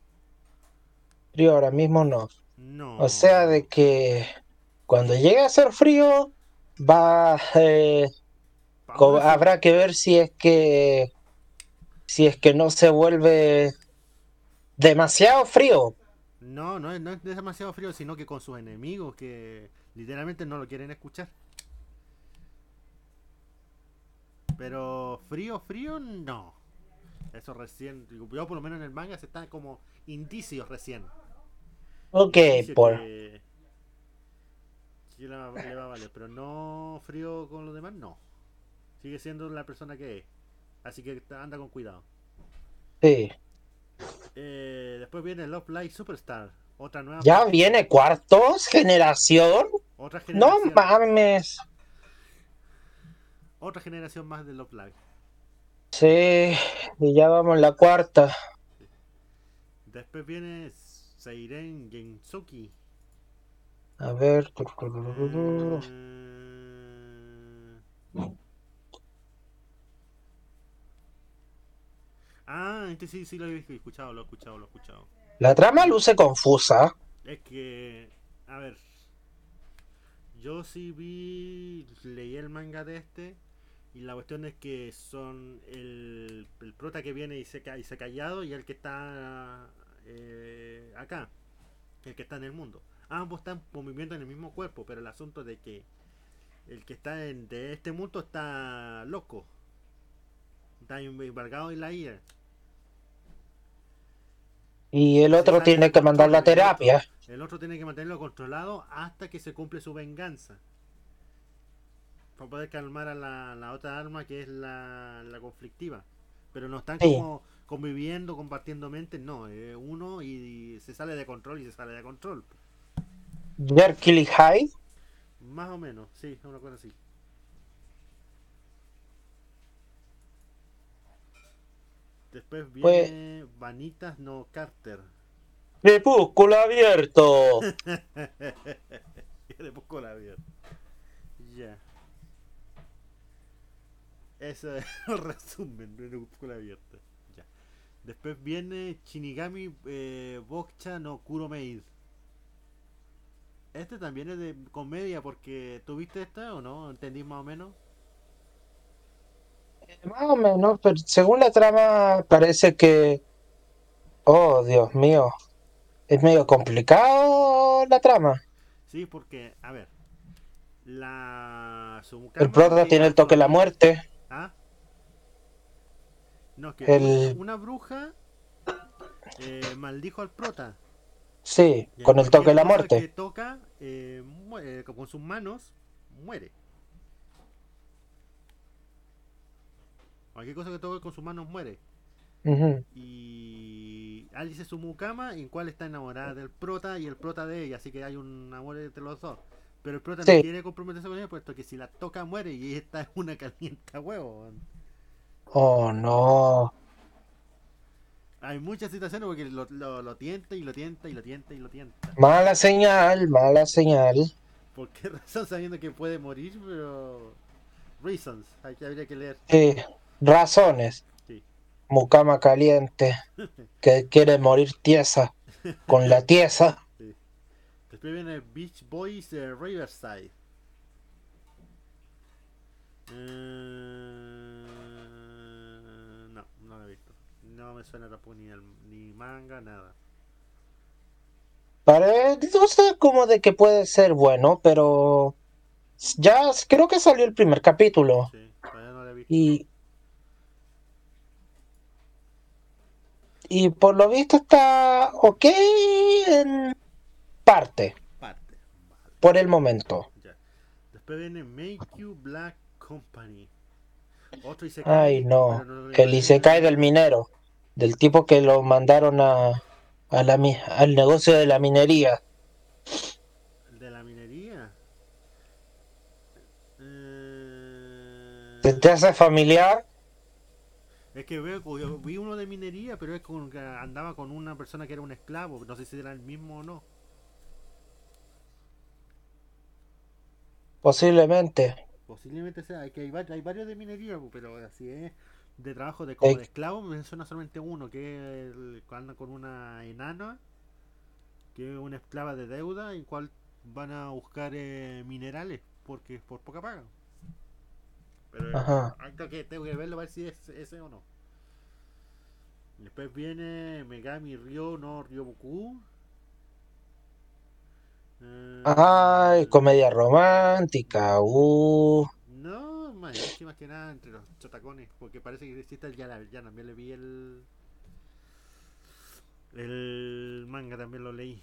frío ahora mismo no. No. O sea, de que cuando llegue a ser frío, va... eh, habrá que ver si es que... Si es que no se vuelve demasiado frío. No, no es, no es demasiado frío, sino que con sus enemigos que literalmente no lo quieren escuchar. Pero frío, frío, no. Eso recién, yo por lo menos en el manga se están como indicios recién. Ok, por... que- que le va, le va a valer, pero no frío con los demás, no. Sigue siendo la persona que es. Así que anda con cuidado. Sí. Eh, después viene Love Live Superstar. Otra nueva. Ya viene cuartos, generación. Otra No generación. mames. Otra generación más de Love Live. Sí, y ya vamos la cuarta. Después viene Seiren Gensuki. A ver. Eh, Ah, este sí, sí lo he escuchado, lo he escuchado, lo he escuchado. La trama luce confusa. Es que, a ver, yo sí vi, leí el manga de este y la cuestión es que son el, el prota que viene y se, y se callado y el que está eh, acá, el que está en el mundo. Ambos están viviendo en el mismo cuerpo, pero el asunto de que el que está en, de este mundo está loco, está embargado en la ira. Y el otro tiene que mandar la terapia. El otro tiene que mantenerlo controlado hasta que se cumple su venganza. Para poder calmar a la, la otra arma que es la, la conflictiva. Pero no están Sí. como conviviendo, compartiendo mentes, no. eh, uno y, y se sale de control y se sale de control. Berkeley High. Más o menos, sí, una cosa así. Después Pues- viene Vanitas no Carter. Crepúsculo abierto. [LAUGHS] La vida. Ya. Eso es [LAUGHS] el resumen de Crepúsculo abierta. Ya. Después viene Shinigami eh, Bokcha no Kuromaid. Este también es de comedia porque ¿tuviste esta o no? ¿Entendís más o menos? Más o menos, pero según la trama parece que... Oh, Dios mío. Es medio complicado la trama. Sí, porque, a ver. La. El prota tiene el toque de la muerte. ¿Ah? No, que El- una bruja eh, maldijo al prota. Sí, con el toque de la muerte. que toca eh, muere, con sus manos muere. Cualquier cosa que toque con sus manos muere. Y Alice es su mucama, en cual está enamorada del prota y el prota de ella, así que hay un amor entre los dos. Pero el prota Sí. no quiere comprometerse con ella, puesto que si la toca muere y esta es [LAUGHS] una calienta huevo. Oh, no. Hay muchas situaciones porque lo, lo, lo tienta y lo tienta y lo tienta y lo tienta. Mala señal, mala señal. ¿Por qué [LAUGHS] razón sabiendo que puede morir? Pero. Reasons, hay que, habría que leer. Sí, razones. Sí. Mucama caliente, [LAUGHS] que quiere morir tiesa, con la tiesa. Después viene Beach Boys de Riverside. Eh, no, no lo he visto. No me suena tampoco ni, el, ni manga, nada. Parece como de que puede ser bueno, pero ya creo que salió el primer capítulo. Sí, todavía no lo he visto. Y, y por lo visto está ok en parte, Parte. Vale, por el momento. ya. Después viene Make You Black Company. Otro Isekai, Ay, no. lo- El Isekai del minero, del tipo que lo mandaron a, a la, al negocio de la minería. El de la minería. Eh, ¿Te, te hace familiar? Es que veo, yo vi uno de minería, pero es como que andaba con una persona que era un esclavo. No sé si era el mismo o no. Posiblemente. Posiblemente sea, hay que hay, va- hay varios de minería, pu, pero así es. De trabajo de como de esclavo me suena solamente uno, que es el anda con una enana, que es una esclava de deuda, en cual van a buscar eh, minerales, porque por poca paga. Pero Ajá. hay que tengo que verlo a ver si es ese o no. Después viene Megami Ryo no Ryoboku. Eh, Ay, comedia romántica. Uh. No, más, más que nada entre los chotacones, porque parece que existe ya, la- ya también le vi el el manga también lo leí.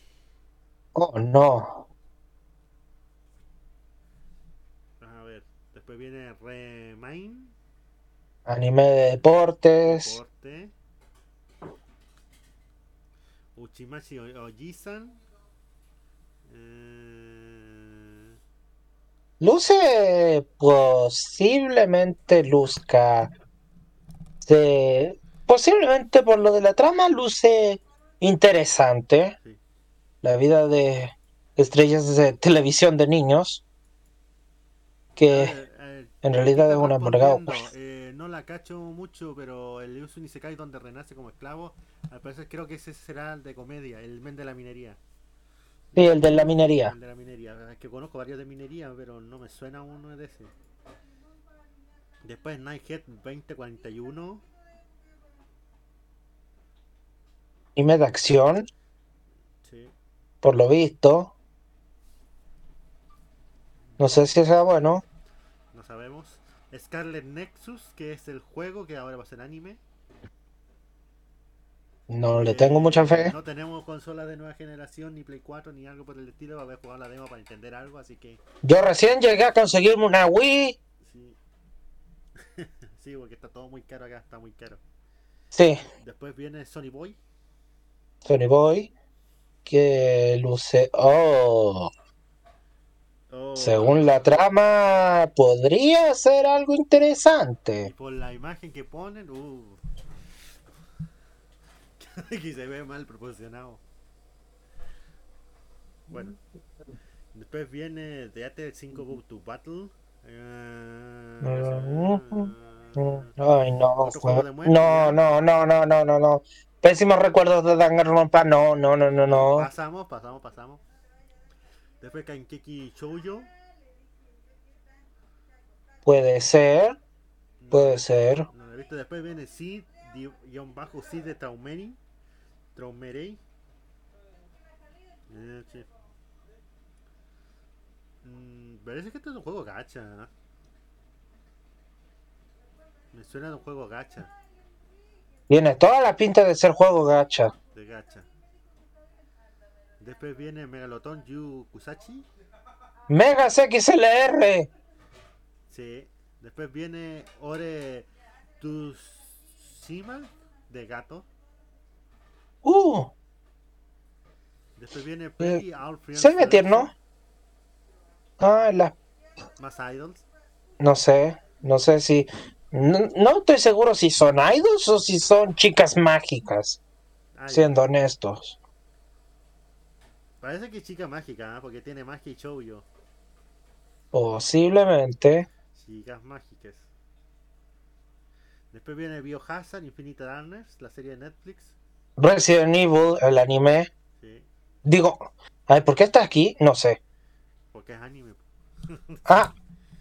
Oh, no. A ver, después viene Remain, Anime de deportes. Deporte, Uchimachi O- Ojisan, eh, Luce posiblemente luzca. Se- posiblemente por lo de la trama luce interesante. Sí. La vida de estrellas de televisión de niños. Que eh, en realidad es un amargado. respondiendo, eh, no la cacho mucho, pero el Uso Isekai donde renace como esclavo, al parecer creo que ese será el de comedia, el men de la minería. Sí, el de la minería. El de la minería. Es que conozco varios de minería, pero no me suena uno de ese. Después Nighthead 2041. Anime de acción, Sí. por lo visto. No sé si sea bueno. Sabemos. Scarlet Nexus, que es el juego que ahora va a ser anime. No le tengo mucha fe. No tenemos consolas de nueva generación, ni Play 4, ni algo por el estilo. Va a haber jugado la demo para entender algo, así que Yo recién llegué a conseguirme una Wii. sí. [LAUGHS] sí, porque está todo muy caro acá, está muy caro. Sí, Después viene Sony Boy. Sony Boy. Que luce. Oh. Oh, Según la trama, podría ser algo Y interesante. por la imagen que ponen, uh. [LAUGHS] que se ve mal proporcionado. Bueno. Después viene Theater 5 Go to Battle. Eh, Ay, no. No, no, no, no, no, no, no. Pésimos recuerdos de Danganronpa. No, no, no, no, no. Pasamos, pasamos, pasamos. Después Kankeki Shoujo. Puede ser. No Puede ser. No he visto. Después viene Sid, guion bajo Sid de Traumeri. Traumerei. Eh, sí. Mm, parece que esto es un juego gacha. ¿eh? Me suena de un juego gacha. Tiene toda la pinta de ser juego gacha. De gacha. Después viene Megaloton Yu Kusachi. Megas XLR. Sí. Después viene Ore Tsushima de gato. Uh, Después viene Pretty All Friends se tierno. Ah, la, Más Idols. no sé. No sé si. No, no estoy seguro si son idols o si son chicas mágicas. Ah. Siendo honestos. Parece que es chica mágica, ¿ah? porque tiene magia y shoujo. Posiblemente. Chicas mágicas. Después viene Biohazard Infinite Darkness, la serie de Netflix. Resident Evil, el anime. Sí, Digo, ay, ¿por qué está aquí? No sé. porque es anime. [LAUGHS] Ah,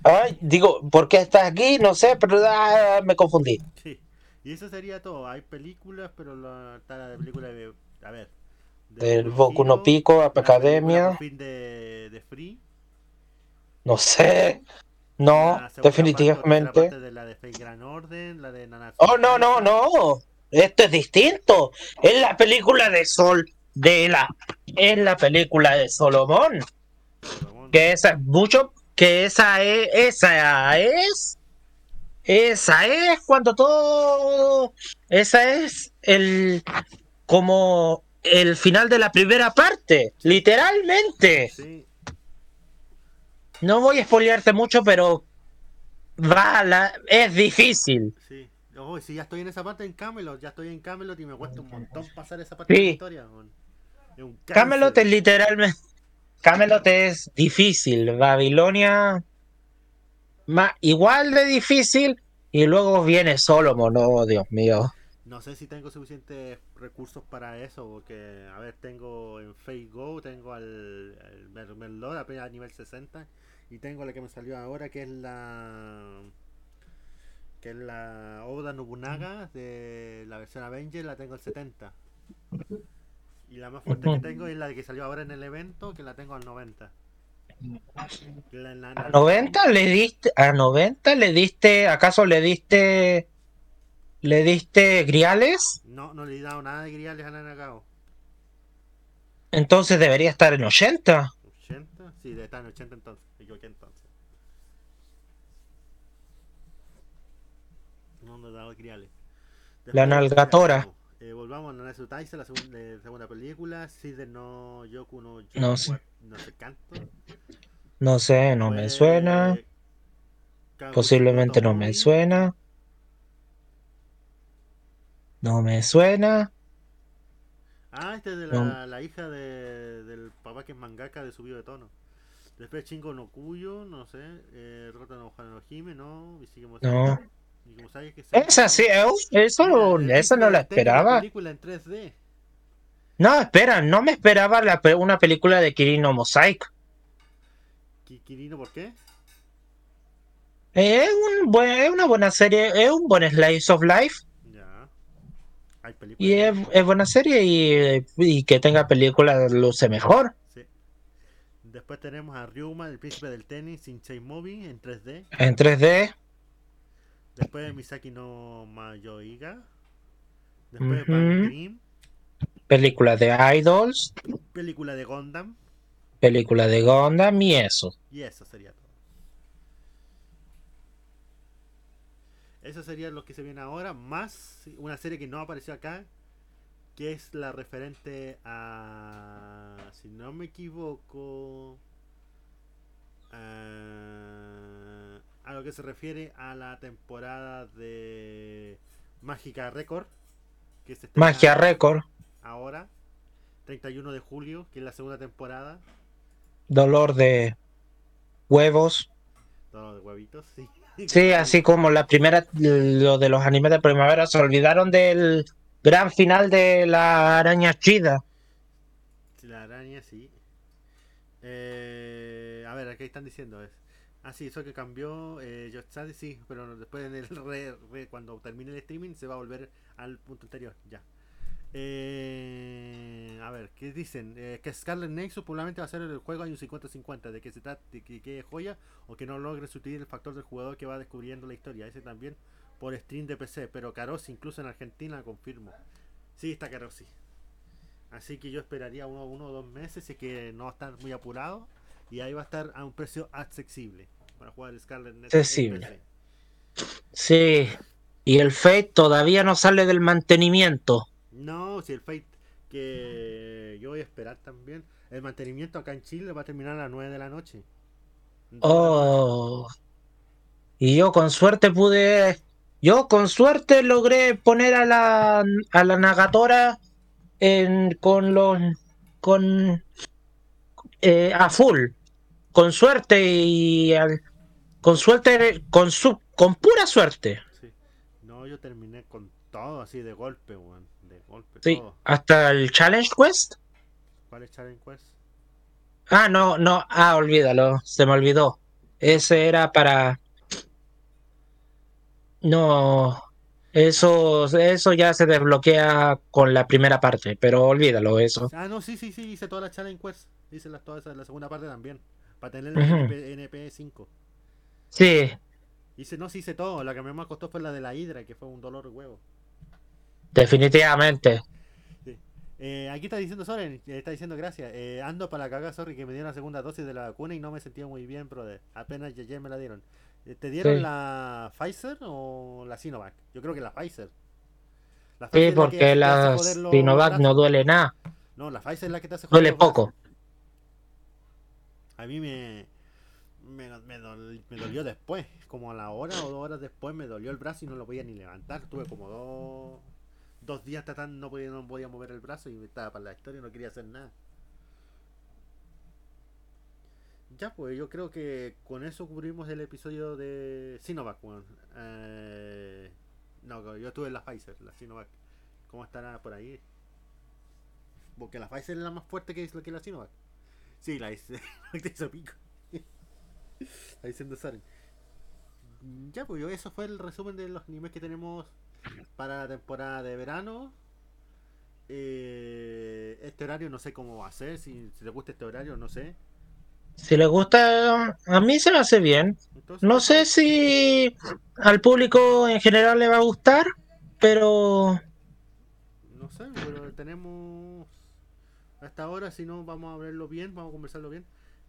ay, digo, ¿por qué está aquí? No sé, pero ah, me confundí. Sí. Y eso sería todo. Hay películas, pero la, está la de película de. A ver. De Del Boku no Pico, Academia. de, de Free. No sé. No, la parte definitivamente. parte de la de Fate Grand Orden, la de Nanatsu Oh, no, no, no. esto es distinto. Es la película de Sol, de la, es la película de Solomón. Solomón. Que esa es mucho, que esa es, esa es, esa es cuando todo, esa es el, como el final de la primera parte, literalmente. Sí, No voy a spoilearte mucho, pero va la, es difícil. sí. Oh, si ya estoy en esa parte en Camelot, ya estoy en Camelot y me cuesta un montón pasar esa parte de Sí. la historia. Es un Camelot es literalmente, Camelot es difícil, Babilonia ma- igual de difícil y luego viene Solomon, oh Dios mío. No sé si tengo suficientes recursos para eso, porque, a ver, tengo en Fate Go, tengo al, al Mer- Merlot apenas a nivel 60, y tengo la que me salió ahora, que es la que es la Oda Nobunaga de la versión Avenger, la tengo al 70. Y la más fuerte que tengo es la que salió ahora en el evento, que la tengo al 90. Que la- la- ¿A 90 le diste, a 90 le diste, acaso le diste, le diste griales? No, no le he dado nada de griales a la Nagao. Entonces debería estar en 80. 80, sí, debe estar en 80 entonces, me equivoqué entonces. No nos dado criales. La nalgatora. Eh, volvamos a Nanatsu Taisen, la segunda, eh, segunda película. Side no Yoku no Yoku, No sé. no sé canto. No sé, no me Pues, suena. Kaguya Posiblemente no me suena. No me suena. Ah, este es de No. la, hija de, del papá que es mangaka de subido de tono. Después Chingo no Kuyo, no sé. Eh, Rota no no Hime, no. No. Esa sí, eh, eso, esa no la esperaba. película en 3D. No, espera, no me esperaba la una película de Kirino Mosaic. Ki- Kirino, ¿por qué? Es, un buen, es una buena serie, es un buen slice of life. Ya. Hay películas. Y es, es buena serie y, y que tenga películas luce mejor. Sí. Después tenemos a Ryuma, el príncipe del tenis, sin Movie en 3D. En 3D. Después Misaki no Mayoiga. Después Ujú. Van Grimm, Película de Idols. película de Gundam. Película de Gundam y eso. Y eso sería todo. Eso sería lo que se viene ahora, más una serie que no apareció acá, que es la referente a, si no me equivoco, a, a lo que se refiere a la temporada de Mágica Record, que se Magia Record. ahora, 31 de julio, que es la segunda temporada, Dolor de huevos. todo de huevitos, sí. Sí, así como la primera, lo de los animes de primavera, se olvidaron del gran final de la araña chida. La araña, sí. Eh, a ver, aquí están diciendo es. Ah, sí, eso que cambió. Eh, Yoshitsade, sí, pero después en el re- cuando termine el streaming se va a volver al punto anterior. Ya. Eh, a ver, ¿qué dicen? Eh, que Scarlet Nexus probablemente va a ser el juego año 50-50, de que se trate de que quede joya o que no logre sustituir el factor del jugador que va descubriendo la historia. Ese también por stream de PC, pero Carosi incluso en Argentina confirmo. Sí, está Carosi. Así que yo esperaría uno, uno o dos meses, es que no va a estar muy apurado. Y ahí va a estar a un precio accesible para jugar Scarlet Nexus. Accesible. Sí. Y el Fate todavía no sale del mantenimiento. No, si el Fate que yo voy a esperar también. El mantenimiento acá en Chile va a terminar a las 9 de la noche. Oh. Y yo con suerte pude. Yo con suerte logré poner a la, a la Nagatora en, con los. con. eh, a full. Con suerte y. al- con suerte. Con, su, con pura suerte. Sí. No, yo terminé con todo así de golpe, weón. Golpe, Sí. todo. Hasta el Challenge Quest. ¿Cuál es Challenge Quest? Ah, no, no. Ah, olvídalo. Se me olvidó. Ese era para. No. Eso, eso ya se desbloquea con la primera parte, pero olvídalo eso. Ah, no, sí, sí, sí, hice todas las Challenge Quest. Hice las, todas la segunda parte también. Para tener el NP, 5 Sí, Hice, no, sí hice todo. La que más me costó fue la de la Hydra, que fue un dolor huevo. Definitivamente. Eh, aquí está diciendo Soren, está diciendo gracias. Eh, ando para la cagada, sorry, que me dieron la segunda dosis de la vacuna y no me sentía muy bien, brother. Apenas ayer me la dieron. Eh, ¿Te dieron Sí. la Pfizer o la Sinovac? Yo creo que la Pfizer. La Sí, Pfizer es la que porque la Sinovac no duele nada. No, la Pfizer es la que te hace joder Duele poco. A mí me, me, me dol- me dolió después, como a la hora o dos horas después me dolió el brazo y no lo podía ni levantar. Tuve como dos, días tratando, no podía, no podía mover el brazo y estaba para la historia no quería hacer nada. Ya, pues yo creo que con eso cubrimos el episodio de Sinovac. weón. Eh, no, yo estuve en la Pfizer, la Sinovac. ¿Cómo estará por ahí? Porque la Pfizer es la más fuerte que, que la Sinovac. Sí, la hice, [LAUGHS] la hizo pico. [LAUGHS] Diciendo Saren. Ya, pues yo, eso fue el resumen de los animes que tenemos para la temporada de verano. Eh, este horario no sé cómo va a ser, si, si te gusta este horario, no sé. Si le gusta, a mí se me hace bien. Entonces, No sé si al público en general le va a gustar, pero No sé, pero tenemos hasta ahora, si no, vamos a verlo bien, vamos a conversarlo bien.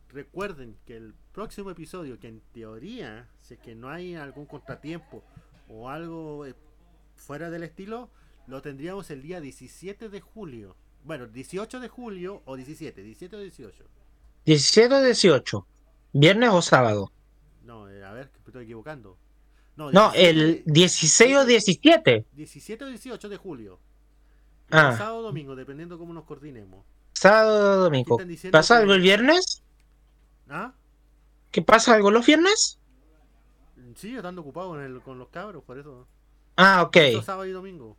Recuerden que el próximo episodio, que en teoría, si es que no hay algún contratiempo o algo eh, fuera del estilo, lo tendríamos el día 17 de julio. Bueno, 18 de julio o 17, 17 o 18. 17 o 18, viernes o sábado. No, eh, a ver, me estoy equivocando. No, No, 17 el 16 o 17. 17 o 18 de julio. Ah. Sábado o domingo, dependiendo cómo nos coordinemos. Sábado o domingo. ¿Pasa que- algo el viernes? ¿Ah? ¿Qué pasa algo los viernes? Sí, yo estando ocupado el, con los cabros, por eso. Ah, ok. Eso sábado y domingo.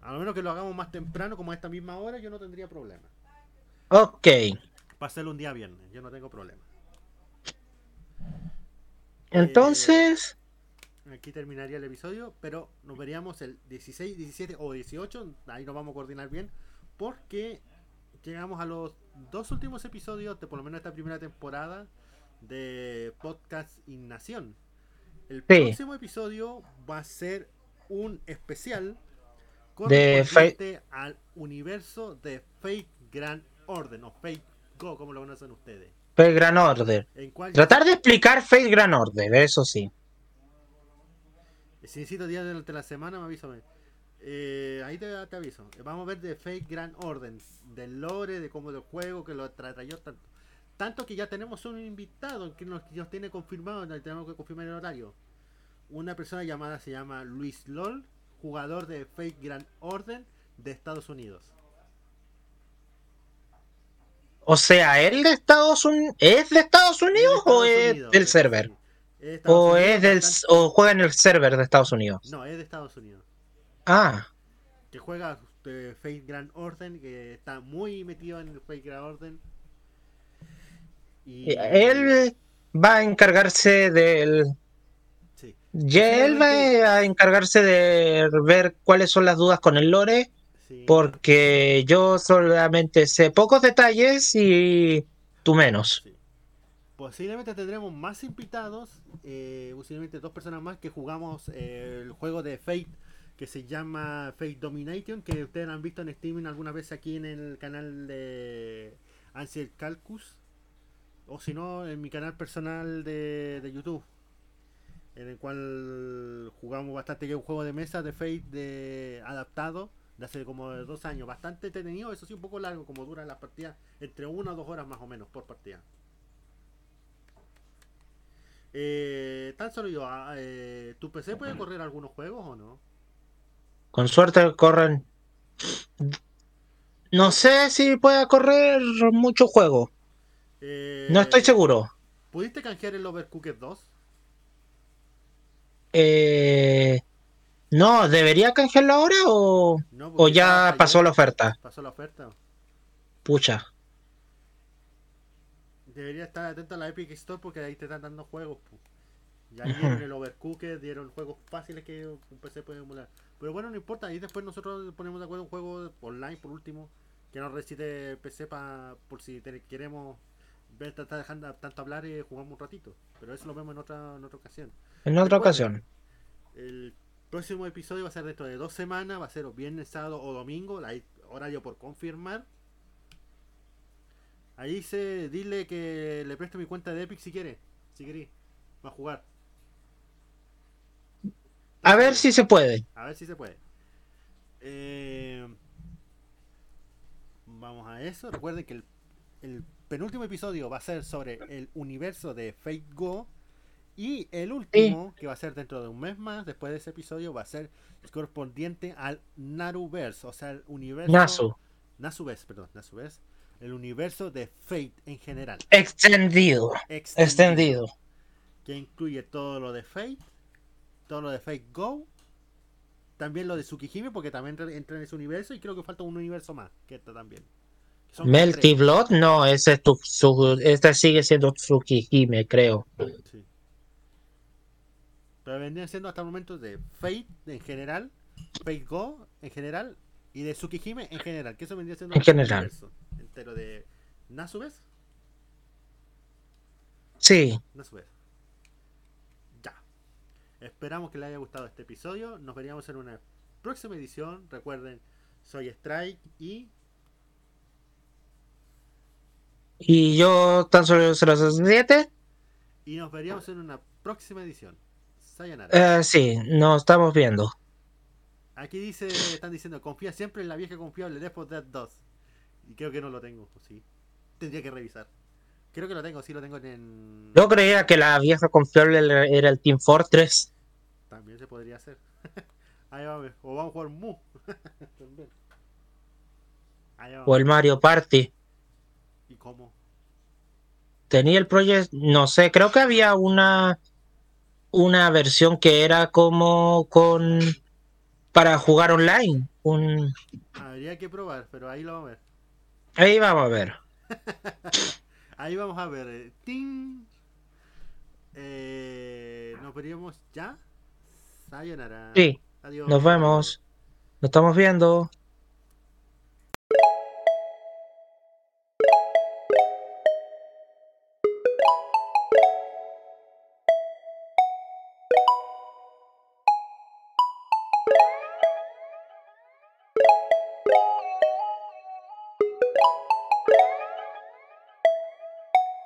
A lo menos que lo hagamos más temprano, como a esta misma hora, yo no tendría problema. Ok. Para hacerlo un día viernes, yo no tengo problema. Entonces, Aquí terminaría el episodio, pero nos veríamos el 16, 17 o 18. Ahí nos vamos a coordinar bien. Porque llegamos a los dos últimos episodios de por lo menos esta primera temporada de Podcast Ignación. El Sí. próximo episodio va a ser un especial correspondiente al universo de Fate Grand Order o Fate Go, como lo conocen ustedes. Fate Grand Order. Cual Tratar de explicar Fate Grand Order, eso sí. Si necesito días durante la semana, me aviso. Eh, ahí te, te aviso. Vamos a ver de Fate Grand Order, del lore, de cómo del juego, que lo tra- trayó tanto. Tanto que ya tenemos un invitado que nos, que nos tiene confirmado, tenemos que confirmar el horario. Una persona llamada se llama Luis LOL, jugador de Fate Grand Order de Estados Unidos. O sea, ¿él de Estados Unidos? ¿Es de Estados Unidos de o es Unidos, del de- server? Es de ¿O Unidos, es del o juega en el server de Estados Unidos? No, es de Estados Unidos. Ah, que juega eh, Fate Grand Order, que está muy metido en el Fate Grand Order. Y él va a encargarse del sí, él va a encargarse de ver cuáles son las dudas con el lore, sí. porque yo solamente sé pocos detalles y tú menos. Sí. Posiblemente tendremos más invitados, eh, posiblemente dos personas más que jugamos eh, el juego de Fate que se llama Fate Domination, que ustedes han visto en Steam alguna vez aquí en el canal de Ansel Calcus, o si no, en mi canal personal de, de YouTube, en el cual jugamos bastante, que es un juego de mesa de Fate de, adaptado de hace como dos años, bastante entretenido, eso sí, un poco largo, como duran las partidas, entre una o dos horas más o menos por partida. Eh, tan solo yo, ah, eh, ¿tu PC puede correr algunos juegos o no? Con suerte corren. No sé si pueda correr mucho juego. Eh, No estoy seguro. ¿Pudiste canjear el Overcooked 2? Eh, no, ¿debería canjearlo ahora o, No, o ya pasó la oferta? Pasó la oferta. Pucha. Debería estar atento a la Epic Store porque ahí te están dando juegos. pu. Y ahí Ujú. dieron el Overcooked, dieron juegos fáciles que un PC puede emular. Pero bueno, no importa, ahí después nosotros ponemos de acuerdo un juego online por último que no recite PC pa, por si te- queremos ver, está dejando tanto hablar y jugamos un ratito. Pero eso lo vemos en otra, en otra ocasión. En otra Recuerden, ocasión. El próximo episodio va a ser dentro de dos semanas, va a ser o viernes, sábado o domingo, la horario por confirmar. Ahí dice, dile que le presto mi cuenta de Epic si quiere, si querés, va a jugar. A ver si se puede. A ver si se puede. Eh, vamos a eso. Recuerden que el, el penúltimo episodio va a ser sobre el universo de Fate Go. Y el último, que va a ser dentro de un mes más, después de ese episodio, va a ser correspondiente al Naruverse, o sea, el universo. Nasu. Nasuverse, perdón, Nasuverse. El universo de Fate en general. Extendido. Extendido, Extendido. Que incluye todo lo de Fate, todo lo de Fate Go, también lo de Tsukihime, porque también entra, entra en ese universo, y creo que falta un universo más, que está también. Melty. Blood, no, ese es tu, su- este sigue siendo Tsukihime, creo. Sí. Pero vendrían siendo hasta el momento de Fate en general, Fate Go en general y de Tsukihime en general. Que eso vendría siendo En general. entero de Nasubes. Sí, Nasubes. Ya. Esperamos que les haya gustado este episodio. Nos veríamos en una próxima edición. Recuerden, soy Strike y y yo tan solo 067. y nos veríamos en una próxima edición. Sayonara. Eh, sí, nos estamos viendo. Aquí dice, están diciendo, confía siempre en la vieja confiable Left 4 Dead 2. Y creo que no lo tengo, sí. Tendría que revisar. Creo que lo tengo, sí lo tengo en... Yo creía que la vieja confiable era era el Team Fortress. También se podría hacer. [LAUGHS] Ahí vamos, o vamos a jugar Mu. [LAUGHS] También. Ahí vamos. O el Mario Party. ¿Y cómo? Tenía el Project, no sé, creo que había una una versión que era como con para jugar online. Un, Habría que probar, pero ahí lo vamos a ver. ahí vamos a ver. [LAUGHS] Ahí vamos a ver. eh, ¡Ting! Eh, nos veríamos ya. Sayonara. Sí, Adiós. nos vemos. Nos estamos viendo.